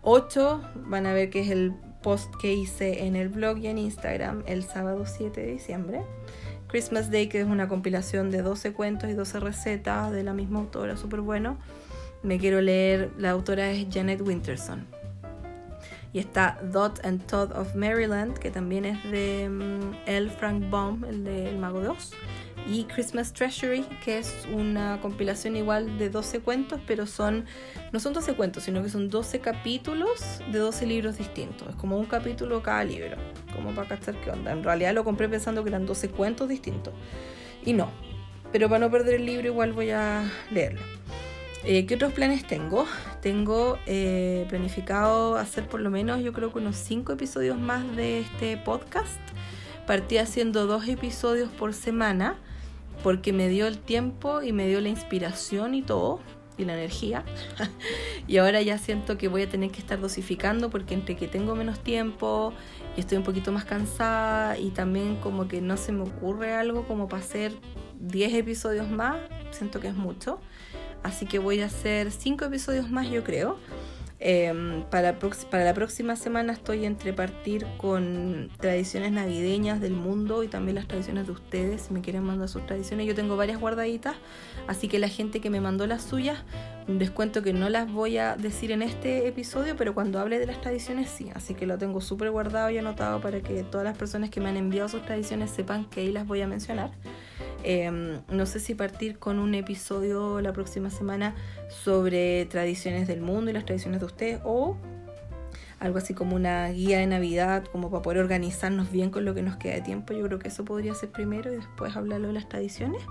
8, van a ver que es el post que hice en el blog y en Instagram el sábado 7 de diciembre. Christmas Day, que es una compilación de 12 cuentos y 12 recetas de la misma autora, súper bueno. Me quiero leer, la autora es Janet Winterson. Y está Dot and Todd of Maryland, que también es de mm, L. Frank Baum, el de El Mago de Oz y Christmas Treasury, que es una compilación igual de 12 cuentos, pero son no son 12 cuentos, sino que son 12 capítulos de 12 libros distintos. Es como un capítulo cada libro, como para cachar qué onda. En realidad lo compré pensando que eran 12 cuentos distintos. Y no. Pero para no perder el libro igual voy a leerlo. Eh, ¿Qué otros planes tengo? Tengo eh, planificado hacer por lo menos yo creo que unos 5 episodios más de este podcast. Partí haciendo dos episodios por semana porque me dio el tiempo y me dio la inspiración y todo, y la energía. y ahora ya siento que voy a tener que estar dosificando porque entre que tengo menos tiempo y estoy un poquito más cansada y también como que no se me ocurre algo como para hacer 10 episodios más, siento que es mucho. Así que voy a hacer 5 episodios más yo creo. Em, para, para la próxima semana estoy entre partir con tradiciones navideñas del mundo y también las tradiciones de ustedes, si me quieren mandar sus tradiciones. Yo tengo varias guardaditas, así que la gente que me mandó las suyas, les cuento que no las voy a decir en este episodio, pero cuando hable de las tradiciones sí. Así que lo tengo súper guardado y anotado para que todas las personas que me han enviado sus tradiciones sepan que ahí las voy a mencionar. Em, no sé si partir con un episodio la próxima semana sobre tradiciones del mundo y las tradiciones de ustedes o algo así como una guía de Navidad, como para poder organizarnos bien con lo que nos queda de tiempo. Yo creo que eso podría ser primero y después hablarlo de las tradiciones.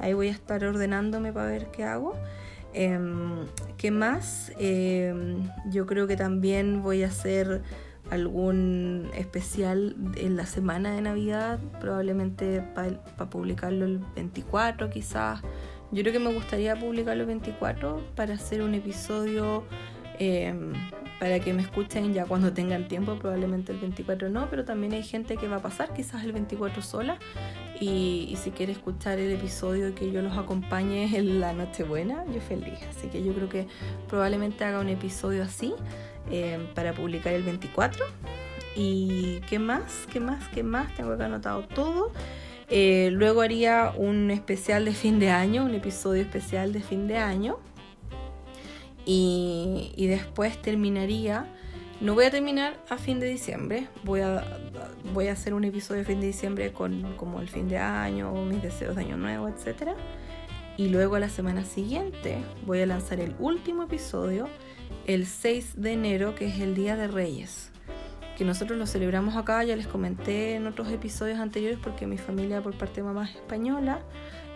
Ahí voy a estar ordenándome para ver qué hago. Em, ¿Qué más? Em, yo creo que también voy a hacer algún especial en la semana de Navidad, probablemente para publicarlo el 24 quizás. Yo creo que me gustaría publicarlo el 24 para hacer un episodio em, para que me escuchen ya cuando tengan tiempo, probablemente el 24 no, pero también hay gente que va a pasar quizás el 24 sola y, y si quiere escuchar el episodio que yo los acompañe en la Nochebuena, yo feliz. Así que yo creo que probablemente haga un episodio así. Em, para publicar el 24. ¿Y qué más? ¿Qué más? ¿Qué más? Tengo acá anotado todo. Eh, luego haría un especial de fin de año, un episodio especial de fin de año. Y, después terminaría, no voy a terminar a fin de diciembre, voy a, voy a hacer un episodio de fin de diciembre con como el fin de año, mis deseos de año nuevo, etc. Y luego a la semana siguiente voy a lanzar el último episodio el 6 de enero, que es el Día de Reyes, que nosotros lo celebramos acá, ya les comenté en otros episodios anteriores porque mi familia por parte de mamá es española,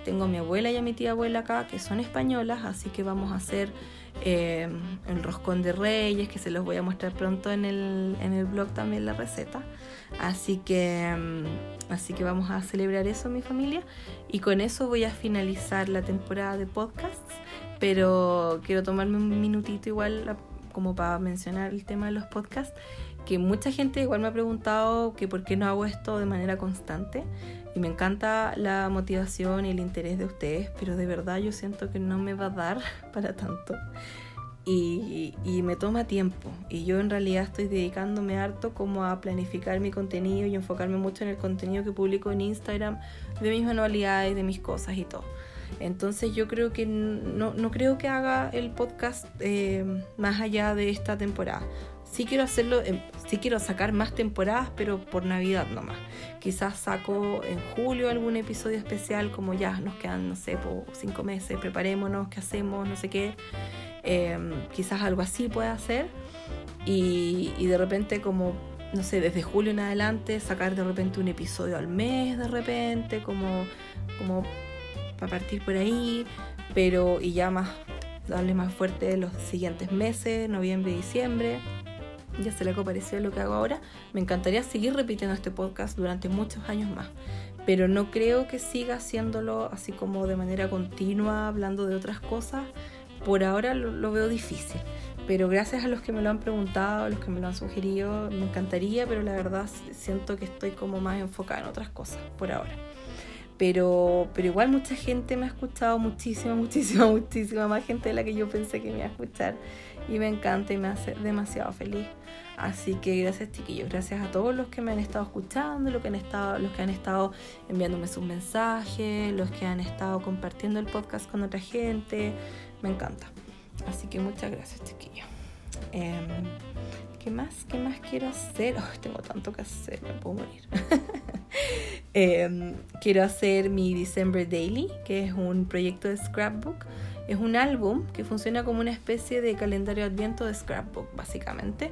tengo a mi abuela y a mi tía abuela acá que son españolas, así que vamos a hacer eh, el roscón de reyes, que se los voy a mostrar pronto en el, en el blog también la receta. Así que, mm, así que vamos a celebrar eso mi familia. Y con eso voy a finalizar la temporada de podcasts pero quiero tomarme un minutito igual como para mencionar el tema de los podcasts, que mucha gente igual me ha preguntado que por qué no hago esto de manera constante y me encanta la motivación y el interés de ustedes, pero de verdad yo siento que no me va a dar para tanto. y, y, me toma tiempo. Y yo en realidad estoy dedicándome harto como a planificar mi contenido y enfocarme mucho en el contenido que publico en Instagram de mis manualidades, de mis cosas y todo. Entonces yo creo que no, no creo que haga el podcast eh, más allá de esta temporada. Sí quiero hacerlo, sí quiero sacar más temporadas, pero por Navidad nomás. Quizás saco en julio algún episodio especial, como ya nos quedan, no sé, por cinco meses, preparémonos, qué hacemos, no sé qué. Em, quizás algo así pueda hacer. Y, y de repente como no sé, desde julio en adelante, sacar de repente un episodio al mes de repente, como, como para partir por ahí, pero y ya más, darle más fuerte los siguientes meses, noviembre diciembre. Ya se le pareció lo que hago ahora. Me encantaría seguir repitiendo este podcast durante muchos años más, pero no creo que siga haciéndolo así como de manera continua, hablando de otras cosas. Por ahora lo, lo veo difícil pero gracias a los que me lo han preguntado, a los que me lo han sugerido, me encantaría, pero la verdad siento que estoy como más enfocada en otras cosas por ahora. Pero, pero igual mucha gente me ha escuchado, muchísima, muchísima, muchísima más gente de la que yo pensé que me iba a escuchar. Y me encanta y me hace demasiado feliz. Así que gracias chiquillos, gracias a todos los que me han estado escuchando, los que han estado, los que han estado enviándome sus mensajes, los que han estado compartiendo el podcast con otra gente. Me encanta. Así que muchas gracias chiquillos. Em, ¿Qué más? ¿Qué más quiero hacer? tengo tanto que hacer, me puedo morir. Em, quiero hacer mi December Daily, que es un proyecto de scrapbook. Es un álbum que funciona como una especie de calendario adviento de scrapbook, básicamente.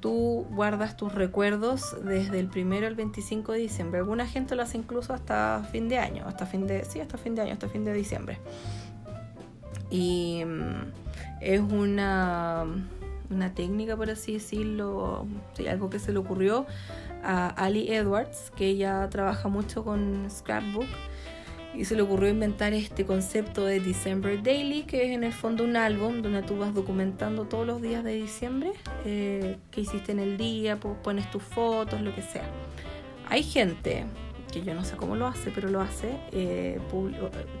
Tú guardas tus recuerdos desde el primero al 25 de diciembre. Alguna gente lo hace incluso hasta fin de año, hasta fin de, sí, hasta fin de año, hasta fin de diciembre. Y mm, es una una técnica, por así decirlo, algo que se le ocurrió a Ali Edwards, que ella trabaja mucho con Scrapbook, y se le ocurrió inventar este concepto de December Daily, que es en el fondo un álbum donde tú vas documentando todos los días de diciembre, eh, hiciste en el día, pones tus fotos, lo que sea. Hay gente que yo no sé cómo lo hace, pero lo hace, eh,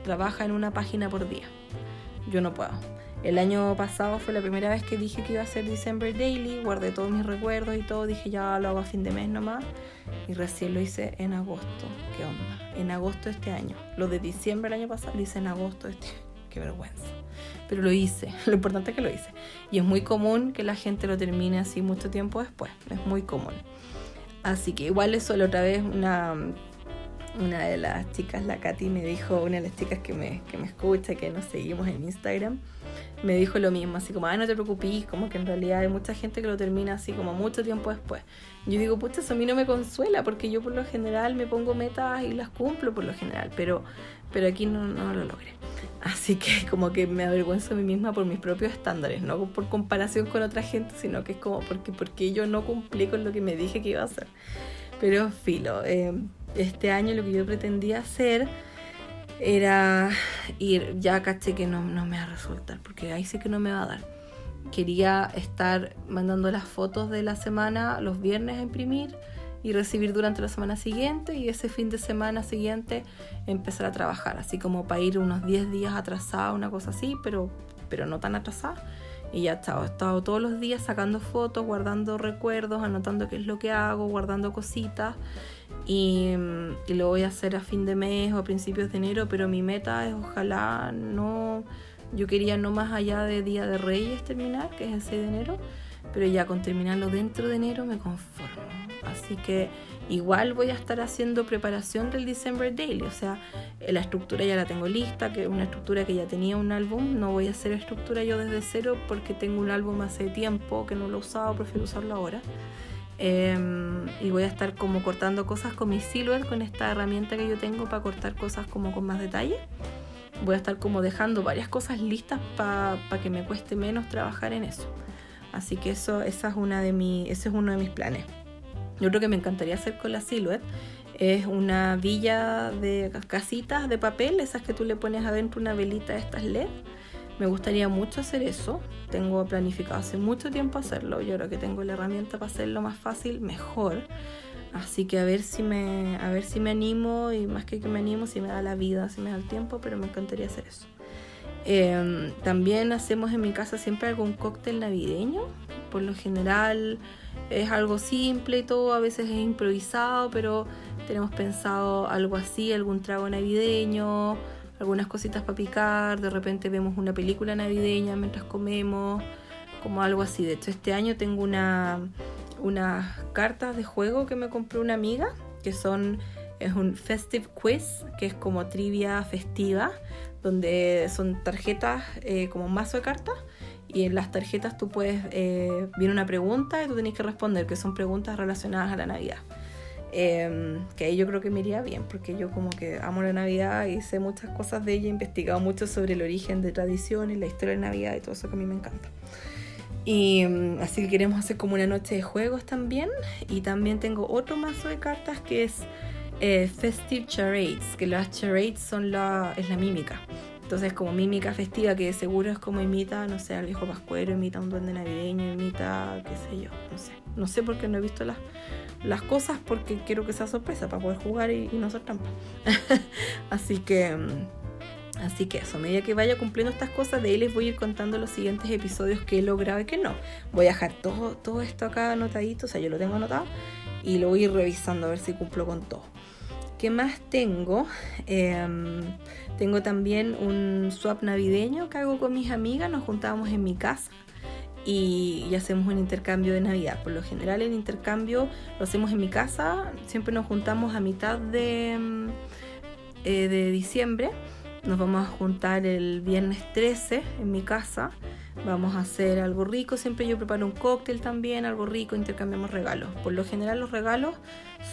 trabaja en una página por día. Yo no puedo el año pasado fue la primera vez que dije que iba a hacer December Daily, guardé todos mis recuerdos y todo, dije ya lo hago a fin de mes nomás y recién lo hice en agosto. ¿Qué onda? En agosto de este año. Lo de diciembre el año pasado lo hice en agosto de este año. Qué vergüenza. Pero lo hice, lo importante es que lo hice. Y es muy común que la gente lo termine así mucho tiempo después, es muy común. Así que igual eso la otra vez una una de las chicas, la Katy, me dijo, una de las chicas que me, que me escucha, que nos seguimos en Instagram, me dijo lo mismo, así como, ay, no te preocupes, como que en realidad hay mucha gente que lo termina así como mucho tiempo después. Yo digo, pucha, eso a mí no me consuela, porque yo por lo general me pongo metas y las cumplo por lo general, pero, pero aquí no, no lo logré. Así que como que me avergüenzo a mí misma por mis propios estándares, no por comparación con otra gente, sino que es como porque, porque yo no cumplí con lo que me dije que iba a hacer. Pero filo, eh, este año lo que yo pretendía hacer era ir, ya caché que no, no me va a resultar, porque ahí sí que no me va a dar. Quería estar mandando las fotos de la semana los viernes a imprimir y recibir durante la semana siguiente y ese fin de semana siguiente empezar a trabajar, así como para ir unos 10 días atrasada, una cosa así, pero, pero no tan atrasada. Y ya estaba, he estado todos los días sacando fotos, guardando recuerdos, anotando qué es lo que hago, guardando cositas y, lo voy a hacer a fin de mes o a principios de enero, pero mi meta es ojalá no, yo quería no más allá de Día de Reyes terminar, que es el 6 de enero, pero ya con terminarlo dentro de enero me conformo. Así que igual voy a estar haciendo preparación del December Daily, o sea, la estructura ya la tengo lista, que una estructura que ya tenía un álbum, no voy a hacer estructura yo desde cero porque tengo un álbum hace tiempo que no lo he usado, prefiero usarlo ahora. Em, y voy a estar como cortando cosas con mi silhouette, con esta herramienta que yo tengo para cortar cosas como con más detalle. Voy a estar como dejando varias cosas listas para que me cueste menos trabajar en eso. Así que eso, esa es una de mi, ese es uno de mis planes. Yo creo que me encantaría hacer con la silhouette es una villa de casitas de papel, esas que tú le pones adentro una velita de estas LED me gustaría mucho hacer eso. Tengo planificado hace mucho tiempo hacerlo. Yo creo que tengo la herramienta para hacerlo más fácil, mejor. Así que a ver si me, a ver si me animo y más que que me animo, si me da la vida, si me da el tiempo, pero me encantaría hacer eso. Em, también hacemos en mi casa siempre algún cóctel navideño. Por lo general es algo simple y todo, a veces es improvisado, pero tenemos pensado algo así, algún trago navideño, algunas cositas para picar, de repente vemos una película navideña mientras comemos, como algo así. De hecho, este año tengo una, unas cartas de juego que me compró una amiga, que son, es un festive quiz, que es como trivia festiva, donde son tarjetas eh, como un mazo de cartas y en las tarjetas tú puedes, eh, viene una pregunta y tú tienes que responder, que son preguntas relacionadas a la Navidad. Em, que ahí yo creo que me iría bien, porque yo como que amo la Navidad y sé muchas cosas de ella, he investigado mucho sobre el origen de tradiciones, la historia de Navidad y todo eso que a mí me encanta. Y mm, así que queremos hacer como una noche de juegos también. Y también tengo otro mazo de cartas que es eh, Festive Charades, que las charades son la, es la mímica. Entonces como mímica festiva que seguro es como imita, no sé, al viejo pascuero, imita un duende navideño, imita, qué sé yo, no sé. No sé por qué no he visto las, las cosas porque quiero que sea sorpresa para poder jugar y, no ser trampa. así que... Mm, así que eso, a medida que vaya cumpliendo estas cosas, de ahí les voy a ir contando los siguientes episodios que he logrado y que no. Voy a dejar todo, todo esto acá anotadito, o sea, yo lo tengo anotado y lo voy a ir revisando a ver si cumplo con todo. ¿Qué más tengo? Em, tengo también un swap navideño que hago con mis amigas. Nos juntábamos en mi casa y, hacemos un intercambio de Navidad. Por lo general el intercambio lo hacemos en mi casa. Siempre nos juntamos a mitad de, em, eh, de diciembre. Nos vamos a juntar el viernes 13 en mi casa. Vamos a hacer algo rico. Siempre yo preparo un cóctel también, algo rico, intercambiamos regalos. Por lo general los regalos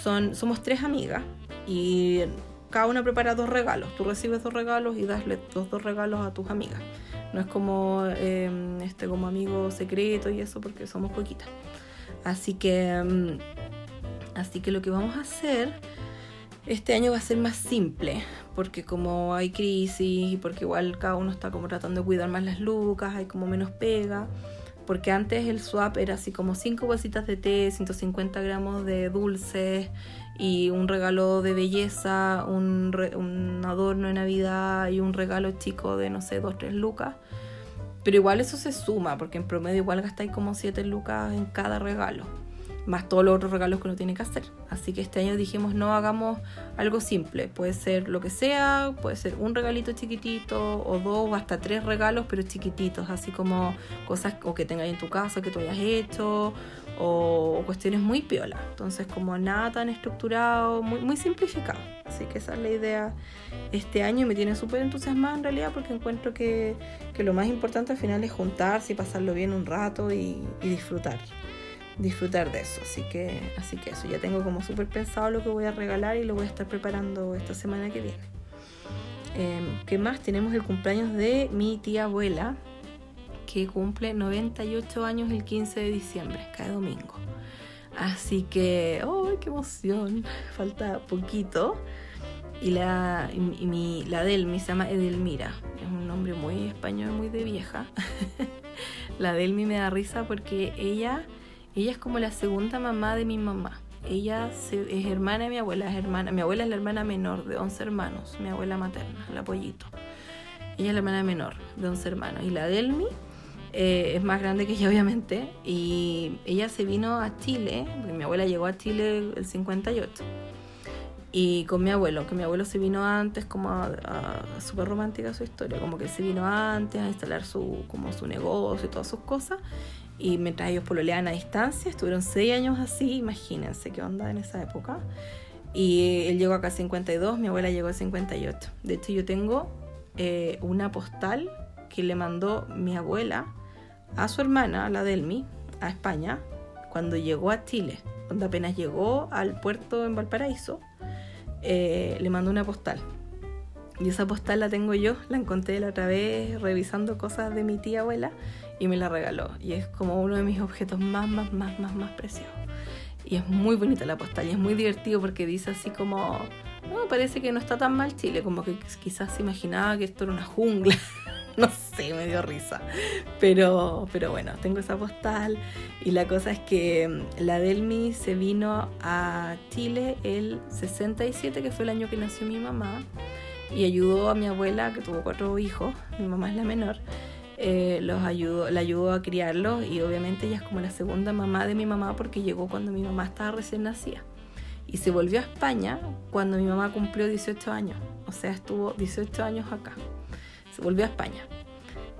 son, somos tres amigas y cada una prepara dos regalos. Tú recibes dos regalos y das los dos regalos a tus amigas. No es como em, este como amigo secreto y eso porque somos poquitas. Así que em, así que lo que vamos a hacer este año va a ser más simple porque como hay crisis y porque igual cada uno está como tratando de cuidar más las lucas, hay como menos pega porque antes el swap era así como 5 bolsitas de té, 150 gramos de dulces y un regalo de belleza, un, un adorno de Navidad y un regalo chico de no sé, 2, 3 lucas. Pero igual eso se suma, porque en promedio igual gastáis como 7 lucas en cada regalo más todos los otros regalos que uno tiene que hacer. Así que este año dijimos no hagamos algo simple, puede ser lo que sea, puede ser un regalito chiquitito o dos o hasta tres regalos pero chiquititos, así como cosas o que tengas en tu casa que tú hayas hecho o, cuestiones muy piola. Entonces como nada tan estructurado, muy, muy simplificado. Así que esa es la idea este año y me tiene súper entusiasmada en realidad porque encuentro que, que, lo más importante al final es juntarse y pasarlo bien un rato y, y disfrutar disfrutar de eso. Así que, así que eso, ya tengo como súper pensado lo que voy a regalar y lo voy a estar preparando esta semana que viene. Em, ¿Qué más? Tenemos el cumpleaños de mi tía abuela, que cumple 98 años el 15 de diciembre, cada domingo. Así que, ¡ay, qué emoción! Falta poquito. Y la, y, mi, la llama Edelmira. Es un nombre muy español, muy de vieja. la Delmi me da risa porque ella ella es como la segunda mamá de mi mamá. Ella es hermana de mi abuela, es hermana. Mi abuela es la hermana menor de 11 hermanos, mi abuela materna, la pollito. Ella es la hermana menor de 11 hermanos. Y la Delmi eh, es más grande que ella, obviamente. Y ella se vino a Chile, porque mi abuela llegó a Chile el 58. Y con mi abuelo, que mi abuelo se vino antes, como a, súper romántica su historia, como que se vino antes a instalar su, como su negocio y todas sus cosas. Y mientras ellos pololeaban a distancia, estuvieron seis años así, imagínense qué onda en esa época. Y él llegó acá a 52, mi abuela llegó a 58. De hecho, yo tengo eh, una postal que le mandó mi abuela a su hermana, la Delmi, a España, cuando llegó a Chile. Cuando apenas llegó al puerto en Valparaíso, eh, le mandó una postal. Y esa postal la tengo yo, la encontré la otra vez revisando cosas de mi tía abuela y me la regaló. Y es como uno de mis objetos más, más, más, más, más preciosos. Y es muy bonita la postal y es muy divertido porque dice así como, no, parece que no está tan mal Chile, como que quizás se imaginaba que esto era una jungla. no sé, me dio risa. Pero, pero bueno, tengo esa postal y la cosa es que mm, la Delmi se vino a Chile el 67, que fue el año que nació mi mamá. y ayudó a mi abuela, que tuvo cuatro hijos, mi mamá es la menor, eh, los ayudó, la ayudó a criarlos y obviamente ella es como la segunda mamá de mi mamá porque llegó cuando mi mamá estaba recién nacida. Y se volvió a España cuando mi mamá cumplió 18 años, o sea, estuvo 18 años acá. Se volvió a España.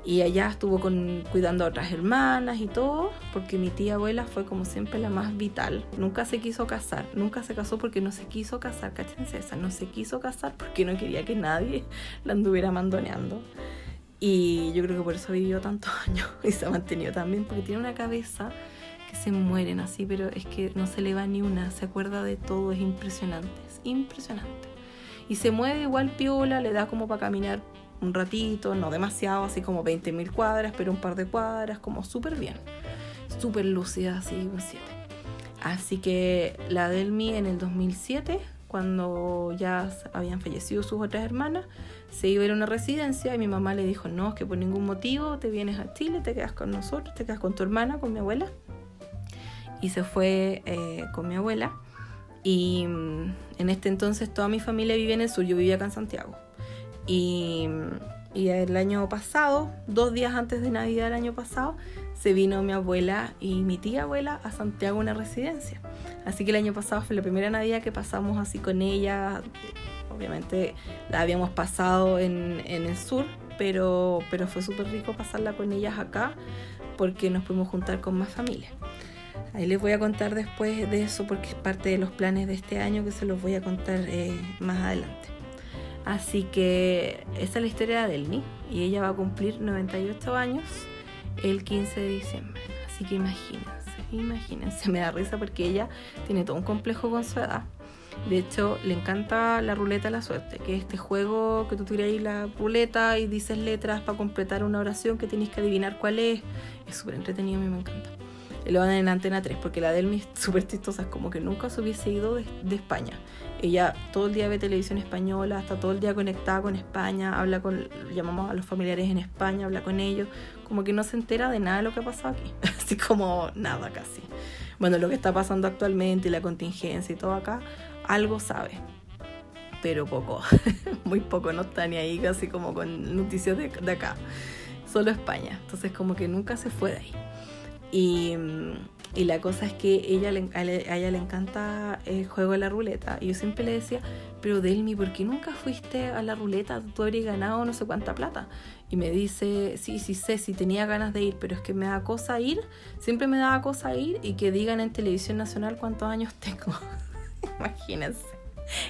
Y allá estuvo con, cuidando a otras hermanas y todo, porque mi tía abuela fue como siempre la más vital. Nunca se quiso casar, nunca se casó porque no se quiso casar, cáchense esa, no se quiso casar porque no quería que nadie la anduviera mandoneando. Y yo creo que por eso vivió tantos años y se ha mantenido también, porque tiene una cabeza que se mueren así, pero es que no se le va ni una, se acuerda de todo, es impresionante, es impresionante. Y se mueve igual piola, le da como para caminar un ratito, no demasiado, así como 20.000 cuadras, pero un par de cuadras, como súper bien. Súper lúcida, así, un 7. Así que la Delmi en el 2007, cuando ya habían fallecido sus otras hermanas, se iba a ir a una residencia y mi mamá le dijo, no, es que por ningún motivo te vienes a Chile, te quedas con nosotros, te quedas con tu hermana, con mi abuela. Y se fue eh, con mi abuela. Y mm, en este entonces toda mi familia vivía en el sur, yo vivía acá en Santiago. Y, el año pasado, dos días antes de Navidad del año pasado, se vino mi abuela y mi tía abuela a Santiago a una residencia. Así que el año pasado fue la primera Navidad que pasamos así con ella. Obviamente la habíamos pasado en, el sur, pero, pero fue súper rico pasarla con ellas acá porque nos pudimos juntar con más familia. Ahí les voy a contar después de eso porque es parte de los planes de este año que se los voy a contar eh, más adelante. Así que esa es la historia de Adelmi y ella va a cumplir 98 años el 15 de diciembre. Así que imagínense, imagínense, me da risa porque ella tiene todo un complejo con su edad. De hecho, le encanta la ruleta de la suerte, que es este juego que tú tiras ahí la ruleta y dices letras para completar una oración que tienes que adivinar cuál es. Es súper entretenido, a mí me encanta lo van en Antena 3, porque la Delmi es súper chistosa, es como que nunca se hubiese ido de, España. Ella todo el día ve televisión española, está todo el día conectada con España, habla con, llamamos a los familiares en España, habla con ellos, como que no se entera de nada de lo que ha pasado aquí, así como nada casi. Bueno, lo que está pasando actualmente y la contingencia y todo acá, algo sabe, pero poco, muy poco, no está ni ahí casi como con noticias de, de acá, solo España, entonces como que nunca se fue de ahí. Y, y, la cosa es que ella a ella le encanta el juego de la ruleta. Y yo siempre le decía, pero Delmi, ¿por qué nunca fuiste a la ruleta? Tú habrías ganado no sé cuánta plata. Y me dice, sí, sí sé, sí tenía ganas de ir, pero es que me da cosa ir, siempre me daba cosa ir y que digan en televisión nacional cuántos años tengo. Imagínense.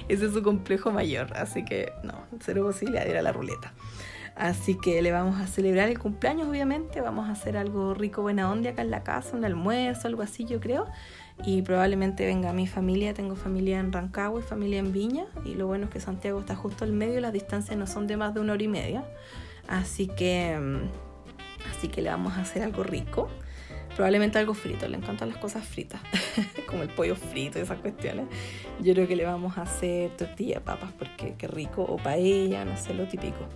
Ese es su complejo mayor, así que no, cero posibilidad de ir a la ruleta. Así que le vamos a celebrar el cumpleaños, obviamente. Vamos a hacer algo rico, buena onda acá en la casa, un almuerzo, algo así, yo creo. Y probablemente venga mi familia. Tengo familia en Rancagua y familia en Viña. Y lo bueno es que Santiago está justo al medio. Las distancias no son de más de una hora y media. Así que, mm, así que le vamos a hacer algo rico. Probablemente algo frito. Le encantan las cosas fritas, como el pollo frito y esas cuestiones. Yo creo que le vamos a hacer tortilla papas porque qué rico. O paella, no sé, lo típico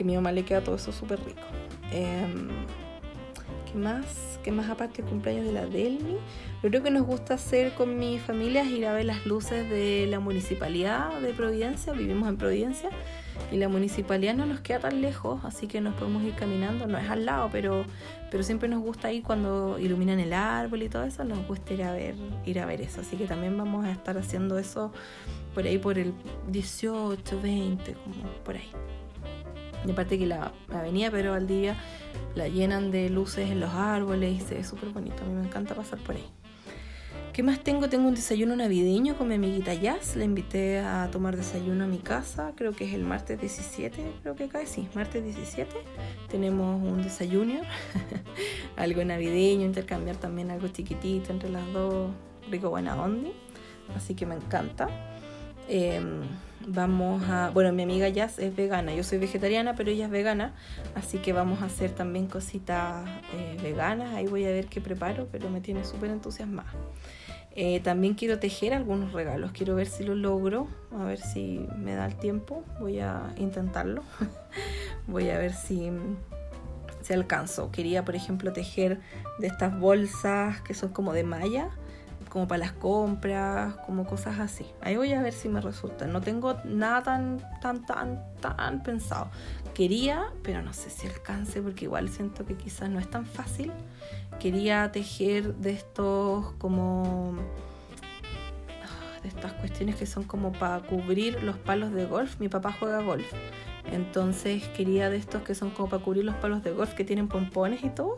que a mi mamá le queda todo eso súper rico. Em, ¿Qué más? ¿Qué más aparte del cumpleaños de la Delmi? Lo creo que nos gusta hacer con mi familia es ir ver las luces de la municipalidad de Providencia. Vivimos en Providencia y la municipalidad no nos queda tan lejos, así que nos podemos ir caminando. No es al lado, pero, pero siempre nos gusta ir cuando iluminan el árbol y todo eso. Nos gusta ir a ver, ir a ver eso. Así que también vamos a estar haciendo eso por ahí por el 18, 20, como por ahí. Y aparte que la, avenida Pedro Valdivia la llenan de luces en los árboles y se ve súper bonito. A mí me encanta pasar por ahí. ¿Qué más tengo? Tengo un desayuno navideño con mi amiguita Jazz. La invité a tomar desayuno a mi casa. Creo que es el martes 17, creo que cae. Sí, martes 17. Tenemos un desayuno, algo navideño, intercambiar también algo chiquitito entre las dos. Rico buena onda. Así que me encanta. Em, vamos a, bueno, mi amiga Jazz es vegana, yo soy vegetariana, pero ella es vegana, así que vamos a hacer también cositas eh, veganas, ahí voy a ver qué preparo, pero me tiene súper entusiasmada. Eh, también quiero tejer algunos regalos, quiero ver si lo logro, a ver si me da el tiempo, voy a intentarlo, voy a ver si, si alcanzo. Quería, por ejemplo, tejer de estas bolsas que son como de malla, como para las compras, como cosas así. Ahí voy a ver si me resulta. No tengo nada tan, tan, tan, tan pensado. Quería, pero no sé si alcance porque igual siento que quizás no es tan fácil. Quería tejer de estos como de estas cuestiones que son como para cubrir los palos de golf. Mi papá juega golf. Entonces quería de estos que son como para cubrir los palos de golf que tienen pompones y todo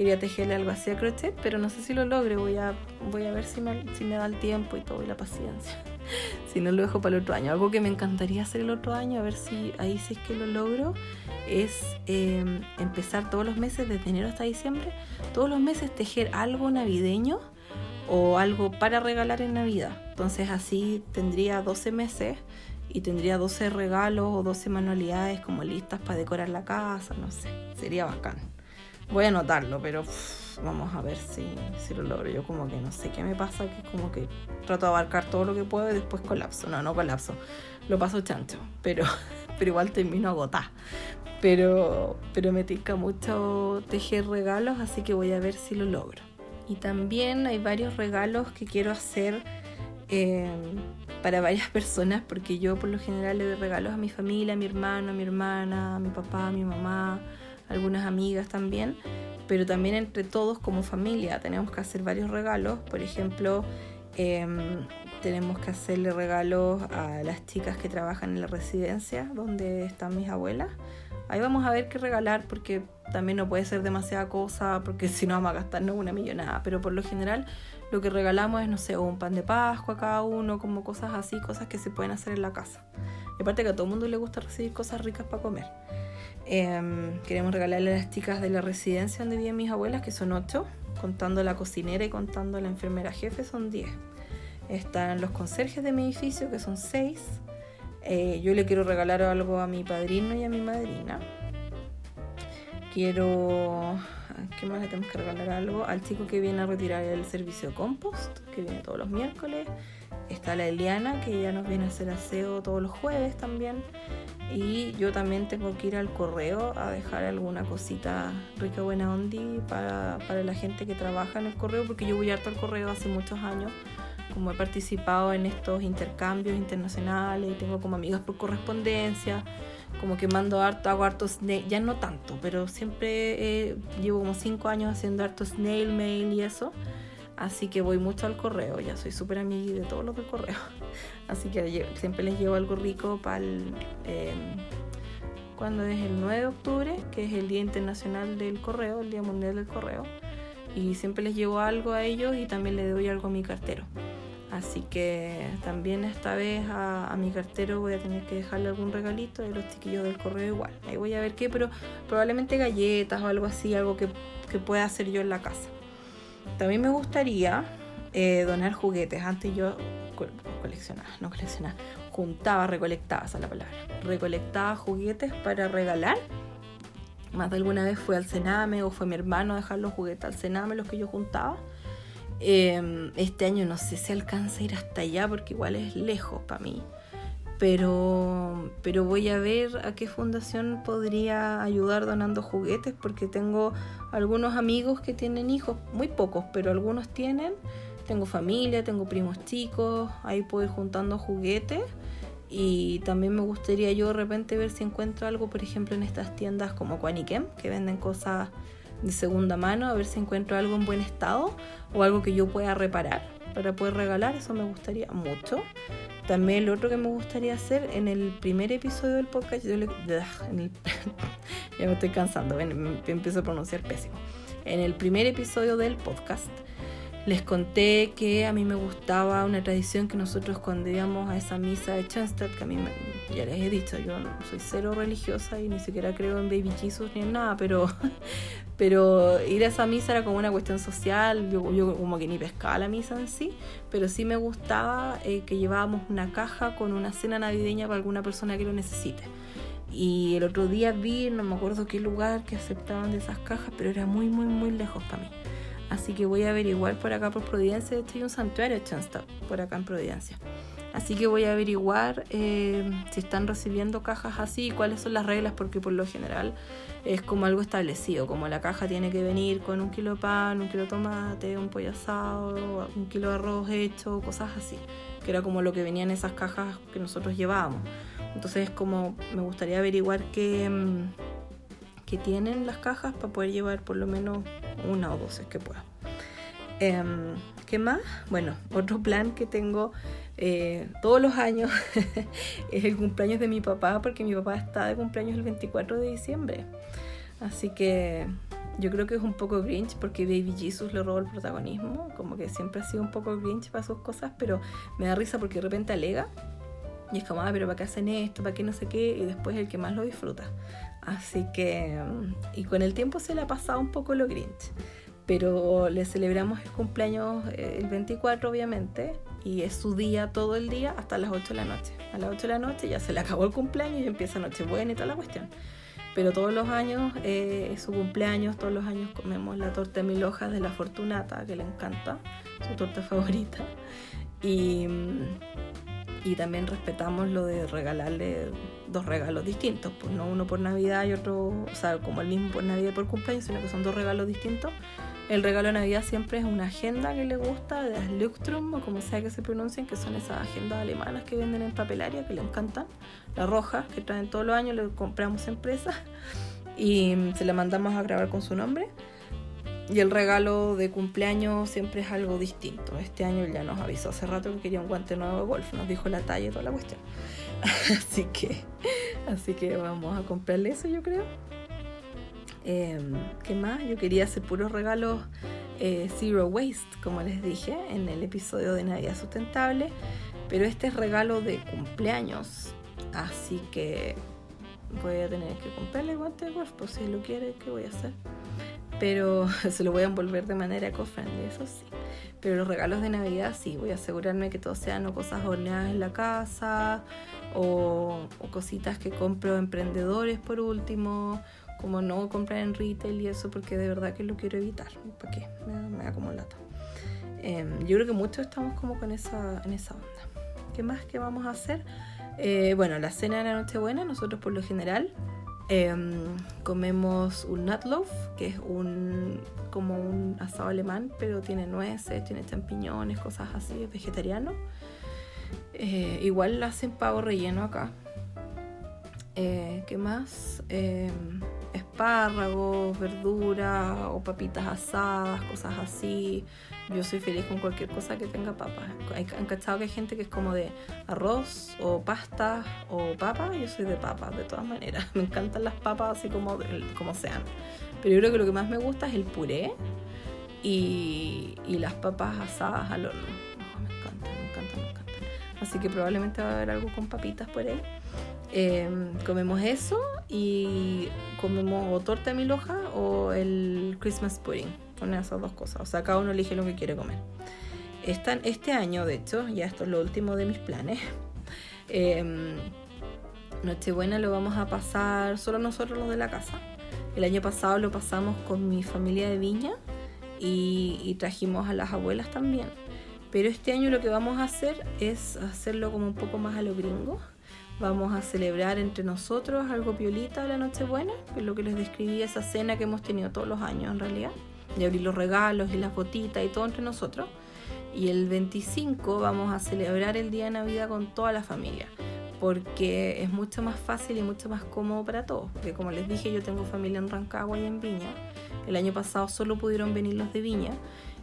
quería tejerle algo así a crochet, pero no sé si lo logre. Voy a, voy a ver si me, si me da el tiempo y todo y la paciencia. si no lo dejo para el otro año. Algo que me encantaría hacer el otro año, a ver si ahí sí es que lo logro, es em, empezar todos los meses, desde enero hasta diciembre, todos los meses tejer algo navideño o algo para regalar en Navidad. Entonces así tendría 12 meses y tendría 12 regalos o 12 manualidades como listas para decorar la casa, no sé, sería bacán. Voy a anotarlo, pero vamos a ver si, si lo logro. Yo como que no sé qué me pasa, que como que trato de abarcar todo lo que puedo y después colapso. No, no colapso. Lo paso chancho, pero, pero igual termino agotada. Pero, pero me tica mucho tejer regalos, así que voy a ver si lo logro. Y también hay varios regalos que quiero hacer eh, para varias personas, porque yo por lo general le doy regalos a mi familia, a mi hermano, a mi hermana, a mi papá, a mi mamá, algunas amigas también, pero también entre todos como familia tenemos que hacer varios regalos. Por ejemplo, em, tenemos que hacerle regalos a las chicas que trabajan en la residencia donde están mis abuelas. Ahí vamos a ver qué regalar porque también no puede ser demasiada cosa porque si no vamos a gastarnos una millonada. Pero por lo general lo que regalamos es, no sé, un pan de Pascua a cada uno, como cosas así, cosas que se pueden hacer en la casa. Y aparte que a todo el mundo le gusta recibir cosas ricas para comer. Em, queremos regalarle a las chicas de la residencia donde viven mis abuelas, que son ocho, contando la cocinera y contando la enfermera jefe, son diez. Están los conserjes de mi edificio, que son seis. Eh, yo le quiero regalar algo a mi padrino y a mi madrina. Quiero. ¿Qué más le tenemos que regalar algo? Al chico que viene a retirar el servicio de compost, que viene todos los miércoles. Está la Eliana, que ya nos viene a hacer aseo todos los jueves también. Y yo también tengo que ir al correo a dejar alguna cosita rica, buena ondi para, para la gente que trabaja en el correo, porque yo voy harto al correo hace muchos años. Como he participado en estos intercambios internacionales y tengo como amigas por correspondencia, como que mando harto, hago harto snail, ya no tanto, pero siempre llevo como cinco años haciendo harto snail mail y eso. Así que voy mucho al correo, ya soy súper amiga de todos los del correo. Así que siempre les llevo algo rico para el... Em, cuando es el 9 de octubre, que es el Día Internacional del Correo, el Día Mundial del Correo. Y siempre les llevo algo a ellos y también le doy algo a mi cartero. Así que también esta vez a, mi cartero voy a tener que dejarle algún regalito de los chiquillos del correo igual. Ahí voy a ver qué, pero probablemente galletas o algo así, algo que, que pueda hacer yo en la casa. También me gustaría eh, donar juguetes. Antes yo coleccionaba, no coleccionaba, juntaba, recolectaba, esa es la palabra. Recolectaba juguetes para regalar. Más de alguna vez fue al Sename o fue mi hermano a dejar los juguetes al Sename, los que yo juntaba. Em, este año no sé si alcanza a ir hasta allá porque igual es lejos para mí pero, pero voy a ver a qué fundación podría ayudar donando juguetes porque tengo algunos amigos que tienen hijos, muy pocos, pero algunos tienen. Tengo familia, tengo primos chicos, ahí puedo ir juntando juguetes y también me gustaría yo de repente ver si encuentro algo, por ejemplo, en estas tiendas como Quaniquem, que venden cosas de segunda mano, a ver si encuentro algo en buen estado o algo que yo pueda reparar para poder regalar, eso me gustaría mucho. También lo otro que me gustaría hacer en el primer episodio del podcast, yo ya me estoy cansando, me empiezo a pronunciar pésimo. En el primer episodio del podcast les conté que a mí me gustaba una tradición que nosotros cuando íbamos a esa misa de Chenstead, que a mí ya les he dicho, yo soy cero religiosa y ni siquiera creo en Baby Jesus ni en nada, pero, pero ir a esa misa era como una cuestión social, yo, yo como que ni pescaba la misa en sí, pero sí me gustaba eh, que llevábamos una caja con una cena navideña para alguna persona que lo necesite. Y el otro día vi, no me acuerdo qué lugar que aceptaban de esas cajas, pero era muy, muy, muy lejos para mí. Así que voy a averiguar por acá por Providencia. De hecho, hay un santuario de Chanstop por acá en Providencia. Así que voy a averiguar eh, si están recibiendo cajas así y cuáles son las reglas, porque por lo general es como algo establecido, como la caja tiene que venir con un kilo de pan, un kilo de tomate, un pollo asado, un kilo de arroz hecho, cosas así, que era como lo que venía en esas cajas que nosotros llevábamos. Entonces como me gustaría averiguar qué, mm, qué tienen las cajas para poder llevar por lo menos una o dos es que pueda. Em, ¿Qué más? Bueno, otro plan que tengo eh, todos los años es el cumpleaños de mi papá, porque mi papá está de cumpleaños el 24 de diciembre. Así que yo creo que es un poco grinch porque Baby Jesus le robó el protagonismo, como que siempre ha sido un poco grinch para sus cosas, pero me da risa porque de repente alega y es como, ah, pero ¿para qué hacen esto? ¿Para qué no sé qué? Y después el que más lo disfruta. Así que, y con el tiempo se le ha pasado un poco lo grinch pero le celebramos el cumpleaños eh, el 24 obviamente y es su día todo el día hasta las 8 de la noche. A las 8 de la noche ya se le acabó el cumpleaños y empieza Nochebuena y toda la cuestión. Pero todos los años eh, es su cumpleaños, todos los años comemos la torta de mil hojas de la Fortunata, que le encanta, su torta favorita. Y, y también respetamos lo de regalarle dos regalos distintos, pues no uno por Navidad y otro, o sea, como el mismo por Navidad y por cumpleaños, sino que son dos regalos distintos el regalo de Navidad siempre es una agenda que le gusta, de las o como sea que se pronuncien, que son esas agendas alemanas que venden en papelaria, que le encantan. La roja, que traen todos los años, le compramos empresa y se la mandamos a grabar con su nombre. Y el regalo de cumpleaños siempre es algo distinto. Este año ya nos avisó hace rato que quería un guante nuevo de golf, nos dijo la talla y toda la cuestión. Así que, así que vamos a comprarle eso, yo creo. Em, ¿Qué más? Yo quería hacer puros regalos eh, zero waste, como les dije en el episodio de Navidad Sustentable, pero este es regalo de cumpleaños, así que voy a tener que comprarle guante de golf, pues si lo quiere, ¿qué voy a hacer? Pero se lo voy a envolver de manera eco-friendly, eso sí. Pero los regalos de Navidad sí, voy a asegurarme que todos sean o cosas horneadas en la casa o, o cositas que compro emprendedores por último como no comprar en retail y eso porque de verdad que lo quiero evitar. ¿Para qué? Me, da como lata. Em, yo creo que muchos estamos como con esa, en esa onda. ¿Qué más que vamos a hacer? Eh, bueno, la cena de la Nochebuena, nosotros por lo general em, comemos un nutloaf, que es un como un asado alemán, pero tiene nueces, tiene champiñones, cosas así, es vegetariano. Eh, igual hacen pavo relleno acá. Eh, ¿Qué más? Espárragos, verduras o papitas asadas, cosas así. Yo soy feliz con cualquier cosa que tenga papas. Han cachado que hay gente que es como de arroz o pasta o papa. Yo soy de papas, de todas maneras. Me encantan las papas así como, como sean. Pero yo creo que lo que más me gusta es el puré y, y las papas asadas al horno. me encantan, me encantan, me encantan. Así que probablemente va a haber algo con papitas por ahí. Em, comemos eso y comemos o torta de mil hojas o el Christmas pudding. Con esas dos cosas. O sea, cada uno elige lo que quiere comer. este año, de hecho, ya esto es lo último de mis planes. Eh, Nochebuena lo vamos a pasar solo nosotros los de la casa. El año pasado lo pasamos con mi familia de Viña y, y trajimos a las abuelas también. Pero este año lo que vamos a hacer es hacerlo como un poco más a lo gringo Vamos a celebrar entre nosotros algo piolita la Nochebuena, que es lo que les describí, esa cena que hemos tenido todos los años en realidad, de abrir los regalos y las botitas y todo entre nosotros. Y el 25 vamos a celebrar el día de Navidad con toda la familia, porque es mucho más fácil y mucho más cómodo para todos. Porque como les dije, yo tengo familia en Rancagua y en Viña. El año pasado solo pudieron venir los de Viña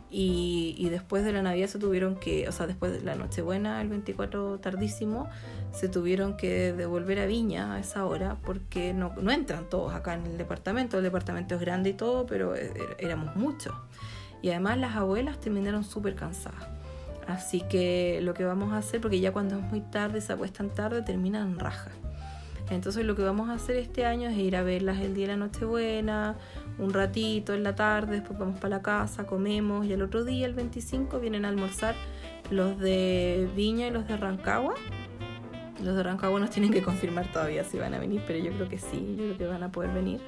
y, después de la Navidad se tuvieron que, o sea, después de la Nochebuena, el 24 tardísimo, se tuvieron que devolver a Viña a esa hora porque no, no entran todos acá en el departamento. El departamento es grande y todo, pero e, e, éramos muchos. Y además las abuelas terminaron súper cansadas. Así que lo que vamos a hacer, porque ya cuando es muy tarde, se acuestan tarde, terminan raja. Entonces lo que vamos a hacer este año es ir a verlas el día de la Nochebuena, un ratito en la tarde, después vamos para la casa, comemos y el otro día, el 25, vienen a almorzar los de Viña y los de Rancagua. Los de Rancagua nos tienen que confirmar todavía si van a venir, pero yo creo que sí, yo creo que van a poder venir.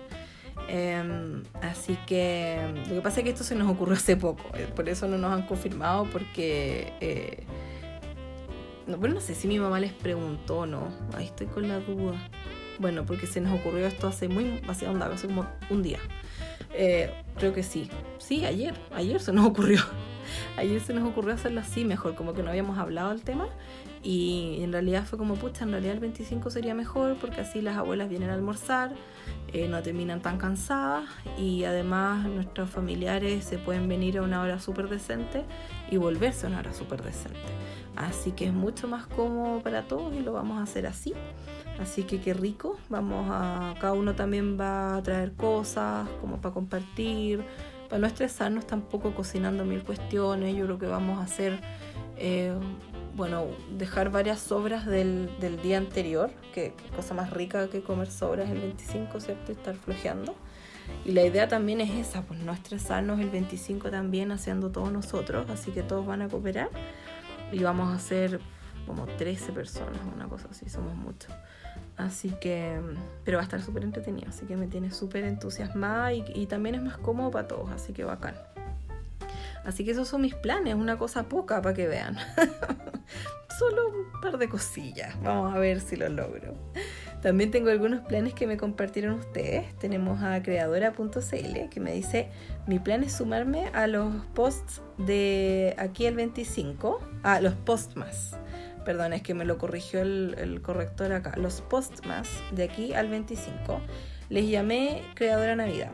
Em, así que lo que pasa es que esto se nos ocurrió hace poco, eh, por eso no nos han confirmado porque... Eh, No, bueno, no sé si mi mamá les preguntó o no. Ahí estoy con la duda. Bueno, porque se nos ocurrió esto hace muy, hace, hace como un día. Eh, creo que sí. Sí, ayer. Ayer se nos ocurrió. Ayer se nos ocurrió hacerlo así mejor, como que no habíamos hablado del tema. Y en realidad fue como, pucha, en realidad el 25 sería mejor porque así las abuelas vienen a almorzar, eh, no terminan tan cansadas y además nuestros familiares se pueden venir a una hora súper decente y volverse a una hora súper decente. Así que es mucho más cómodo para todos y lo vamos a hacer así. Así que qué rico. Vamos a. Cada uno también va a traer cosas como para compartir. Para no estresarnos tampoco cocinando mil cuestiones. Yo creo que vamos a hacer. Eh, bueno, dejar varias sobras del, del día anterior, que, cosa más rica que comer sobras el 25, ¿cierto? Y estar flojeando. Y la idea también es esa, pues no estresarnos el 25 también haciendo todos nosotros, así que todos van a cooperar y vamos a hacer como 13 personas, una cosa así, somos muchos. Así que, pero va a estar súper entretenido, así que me tiene súper entusiasmada y, y, también es más cómodo para todos, así que bacán. Así que esos son mis planes, una cosa poca para que vean. Solo un par de cosillas, vamos a ver si lo logro. También tengo algunos planes que me compartieron ustedes. Tenemos a creadora.cl que me dice, mi plan es sumarme a los posts de aquí el 25, a los posts más. Perdón, es que me lo corrigió el, el corrector acá. Los posts más de aquí al 25. Les llamé Creadora Navidad.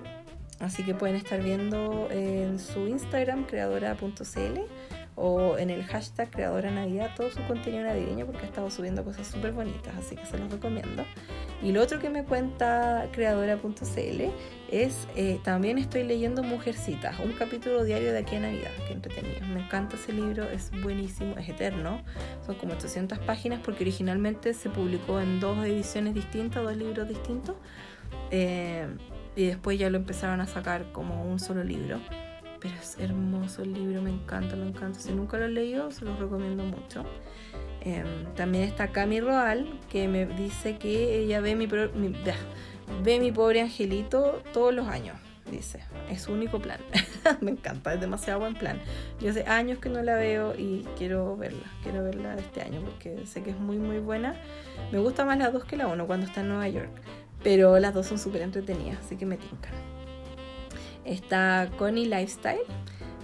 Así que pueden estar viendo en su Instagram, creadora.cl o en el hashtag Creadora Navidad todo su contenido navideño porque ha estado subiendo cosas súper bonitas, así que se los recomiendo. Y lo otro que me cuenta creadora.cl es, eh, también estoy leyendo Mujercitas, un capítulo diario de aquí a Navidad, que entretenido. Me encanta ese libro, es buenísimo, es eterno, son como 800 páginas porque originalmente se publicó en dos ediciones distintas, dos libros distintos. Eh, y después ya lo empezaron a sacar como un solo libro. Pero es hermoso el libro, me encanta, me encanta. Si nunca lo he leído, se lo recomiendo mucho. Em, también está Cami Roal, que me dice que ella ve mi, ve mi pobre angelito todos los años. Dice, es su único plan. me encanta, es demasiado buen plan. Yo hace años que no la veo y quiero verla. Quiero verla este año porque sé que es muy, muy buena. Me gusta más la dos que la uno cuando está en Nueva York. Pero las dos son súper entretenidas, así que me tincan. Está Connie Lifestyle.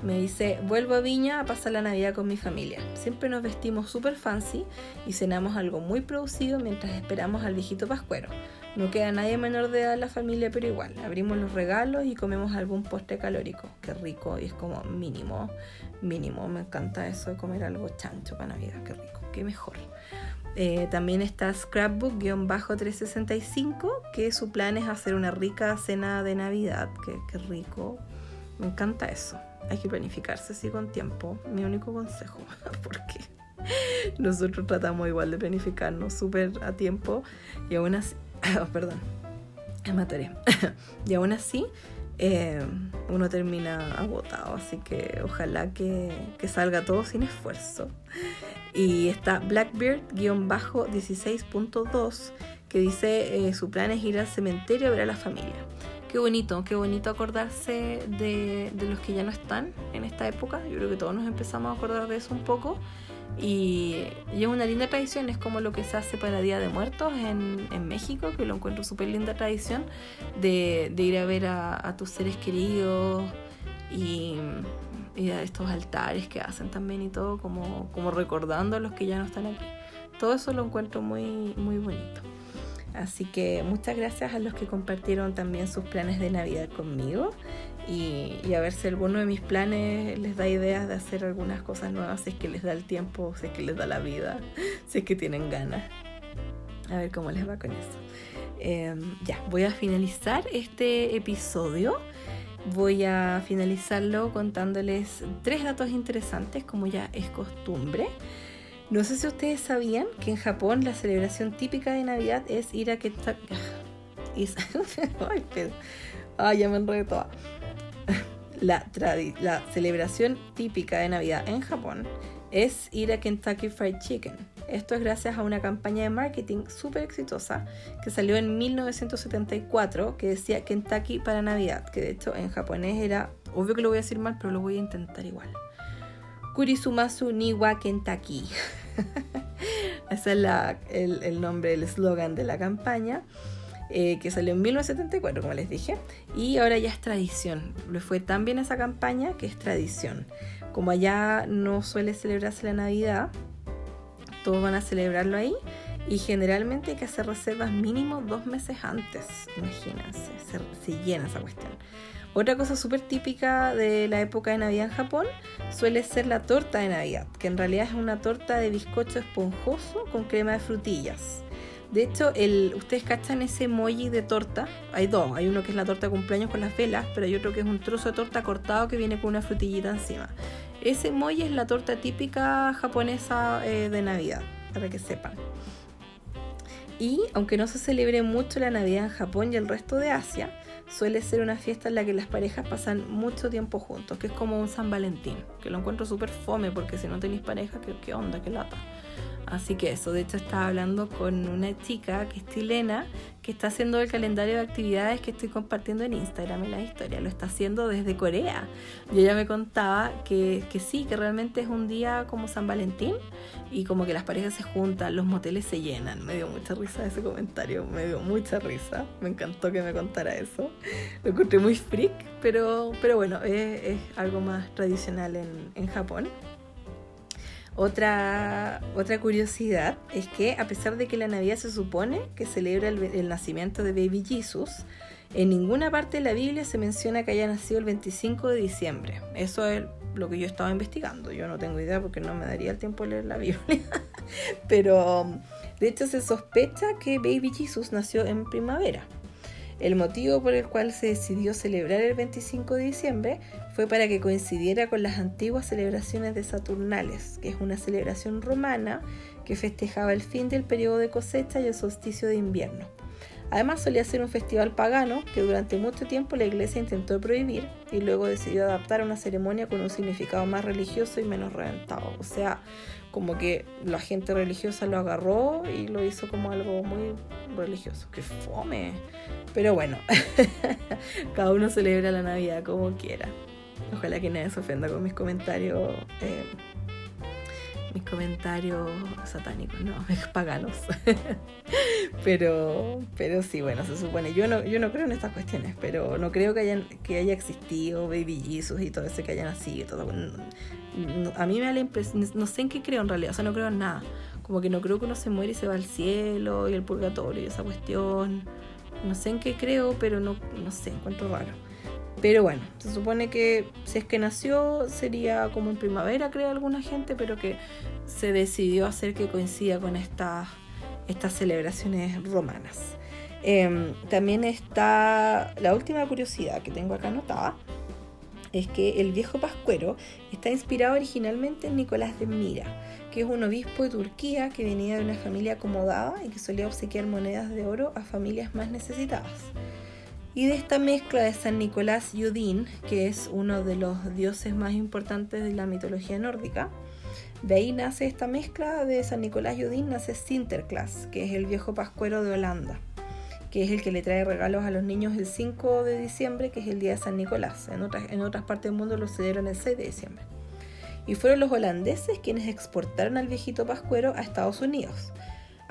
Me dice, vuelvo a Viña a pasar la Navidad con mi familia. Siempre nos vestimos súper fancy y cenamos algo muy producido mientras esperamos al viejito pascuero. No queda nadie menor de edad en la familia, pero igual. Abrimos los regalos y comemos algún postre calórico. Qué rico y es como mínimo, mínimo. Me encanta eso de comer algo chancho para Navidad. Qué rico, qué mejor. Eh, también está Scrapbook-365, que su plan es hacer una rica cena de Navidad. Qué, qué rico. Me encanta eso. Hay que planificarse así con tiempo. Mi único consejo, porque nosotros tratamos igual de planificarnos súper a tiempo y aún así, oh, perdón, me y aún así eh, uno termina agotado, así que ojalá que, que salga todo sin esfuerzo. Y está Blackbeard-16.2 que dice eh, su plan es ir al cementerio a ver a la familia. Qué bonito, qué bonito acordarse de, de, los que ya no están en esta época. Yo creo que todos nos empezamos a acordar de eso un poco. Y, y es una linda tradición, es como lo que se hace para Día de Muertos en, en México, que lo encuentro súper linda tradición, de, de, ir a ver a, a tus seres queridos y y a estos altares que hacen también y todo, como, como recordando a los que ya no están aquí. Todo eso lo encuentro muy, muy bonito. Así que muchas gracias a los que compartieron también sus planes de Navidad conmigo y, y, a ver si alguno de mis planes les da ideas de hacer algunas cosas nuevas, si es que les da el tiempo, si es que les da la vida, si es que tienen ganas. A ver cómo les va con eso. Eh, ya, voy a finalizar este episodio voy a finalizarlo contándoles tres datos interesantes, como ya es costumbre. No sé si ustedes sabían que en Japón la celebración típica de Navidad es ir a Kentucky. Ay, ya me enredé la celebración típica de Navidad en Japón es ir a Kentucky Fried Chicken. Esto es gracias a una campaña de marketing súper exitosa que salió en 1974 que decía Kentucky para Navidad, que de hecho en japonés era, obvio que lo voy a decir mal, pero lo voy a intentar igual. Kurisumasu Niwa Kentucky. Ese es el, el nombre, el eslogan de la campaña. Eh, que salió en 1974, como les dije, y ahora ya es tradición. Le fue tan bien esa campaña que es tradición. Como allá no suele celebrarse la Navidad, todos van a celebrarlo ahí y generalmente hay que hacer reservas mínimo dos meses antes, imagínense, se, llena esa cuestión. Otra cosa súper típica de la época de Navidad en Japón suele ser la torta de Navidad, que en realidad es una torta de bizcocho esponjoso con crema de frutillas. De hecho, ustedes cachan ese emoji de torta. Hay dos. Hay uno que es la torta de cumpleaños con las velas, pero hay otro que es un trozo de torta cortado que viene con una frutillita encima. Ese emoji es la torta típica japonesa eh, de Navidad, para que sepan. Y aunque no se celebre mucho la Navidad en Japón y el resto de Asia, suele ser una fiesta en la que las parejas pasan mucho tiempo juntos, que es como un San Valentín, que lo encuentro súper fome porque si no tenéis pareja, ¿qué, ¿qué onda? ¿Qué lata? Así que eso, de hecho estaba hablando con una chica que es chilena, que está haciendo el calendario de actividades que estoy compartiendo en Instagram en la historia, lo está haciendo desde Corea. Y ella me contaba que, que sí, que realmente es un día como San Valentín y como que las parejas se juntan, los moteles se llenan. Me dio mucha risa ese comentario, me dio mucha risa, me encantó que me contara eso. Lo encontré muy freak, pero, pero bueno, es, es algo más tradicional en, en Japón. Otra, otra curiosidad es que a pesar de que la Navidad se supone que celebra el, el, nacimiento de Baby Jesus, en ninguna parte de la Biblia se menciona que haya nacido el 25 de diciembre. Eso es lo que yo estaba investigando. Yo no tengo idea porque no me daría el tiempo de leer la Biblia. Pero de hecho se sospecha que Baby Jesus nació en primavera. El motivo por el cual se decidió celebrar el 25 de diciembre fue para que coincidiera con las antiguas celebraciones de Saturnales, que es una celebración romana que festejaba el fin del periodo de cosecha y el solsticio de invierno. Además solía ser un festival pagano que durante mucho tiempo la iglesia intentó prohibir y luego decidió adaptar a una ceremonia con un significado más religioso y menos reventado. O sea, como que la gente religiosa lo agarró y lo hizo como algo muy religioso. ¡Qué fome! Pero bueno, cada uno celebra la Navidad como quiera. Ojalá que nadie se ofenda con mis comentarios. Eh, mis comentarios satánicos, no, paganos. pero, pero sí, bueno, se supone. Yo no, yo no creo en estas cuestiones, pero no creo que, hayan, que haya existido Baby Jesus y todo eso que haya nacido. Todo. a mí me da la impresión, no sé en qué creo en realidad, o sea, no creo en nada. Como que no creo que uno se muere y se va al cielo y el purgatorio y esa cuestión. No sé en qué creo, pero no, no sé, encuentro raro. Pero bueno, se supone que si es que nació sería como en primavera, cree alguna gente, pero que se decidió hacer que coincida con estas, estas celebraciones romanas. Eh, también está la última curiosidad que tengo acá anotada, es que el viejo pascuero está inspirado originalmente en Nicolás de Mira, que es un obispo de Turquía que venía de una familia acomodada y que solía obsequiar monedas de oro a familias más necesitadas. Y de esta mezcla de San Nicolás y Odín, que es uno de los dioses más importantes de la mitología nórdica, de ahí nace esta mezcla de San Nicolás y Odín, nace Sinterklaas, que es el viejo pascuero de Holanda, que es el que le trae regalos a los niños el 5 de diciembre, que es el día de San Nicolás. En otras, partes del mundo lo celebran el 6 de diciembre. Y fueron los holandeses quienes exportaron al viejito pascuero a Estados Unidos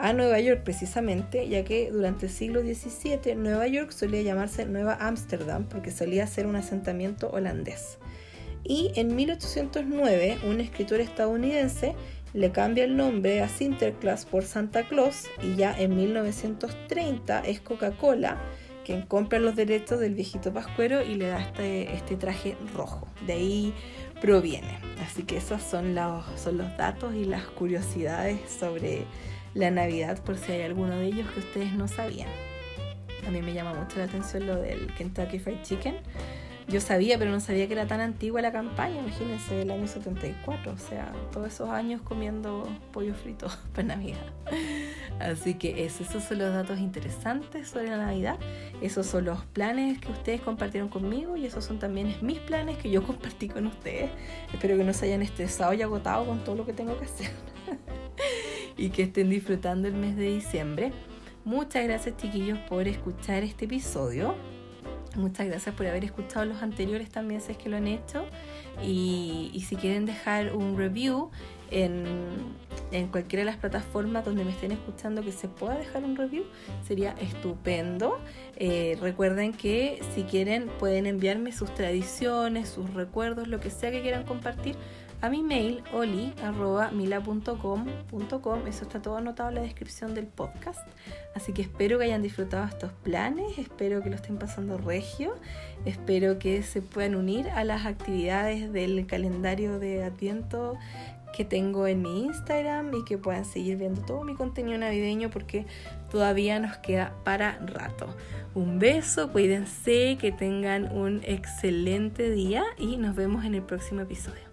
a Nueva York precisamente, ya que durante el siglo XVII Nueva York solía llamarse Nueva Ámsterdam porque solía ser un asentamiento holandés. Y en 1809 un escritor estadounidense le cambia el nombre a Sinterklaas por Santa Claus y ya en 1930 es Coca-Cola quien compra los derechos del viejito pascuero y le da este, este traje rojo. De ahí proviene. Así que esos son los, son los datos y las curiosidades sobre la Navidad por si hay alguno de ellos que ustedes no sabían. A mí me llama mucho la atención lo del Kentucky Fried Chicken. Yo sabía, pero no sabía que era tan antigua la campaña, imagínense, del año 74, o sea, todos esos años comiendo pollo frito para Navidad. Así que esos son los datos interesantes sobre la Navidad, esos son los planes que ustedes compartieron conmigo y esos son también mis planes que yo compartí con ustedes. Espero que no se hayan estresado y agotado con todo lo que tengo que hacer y que estén disfrutando el mes de diciembre. Muchas gracias chiquillos por escuchar este episodio. Muchas gracias por haber escuchado los anteriores también, si es que lo han hecho. Y, si quieren dejar un review en, en cualquiera de las plataformas donde me estén escuchando que se pueda dejar un review, sería estupendo. Eh, recuerden que si quieren pueden enviarme sus tradiciones, sus recuerdos, lo que sea que quieran compartir a mi mail oli.mila.com.com. Eso está todo anotado en la descripción del podcast. Así que espero que hayan disfrutado estos planes, espero que lo estén pasando regio, espero que se puedan unir a las actividades del calendario de Adviento que tengo en mi Instagram y que puedan seguir viendo todo mi contenido navideño porque todavía nos queda para rato. Un beso, cuídense, que tengan un excelente día y nos vemos en el próximo episodio.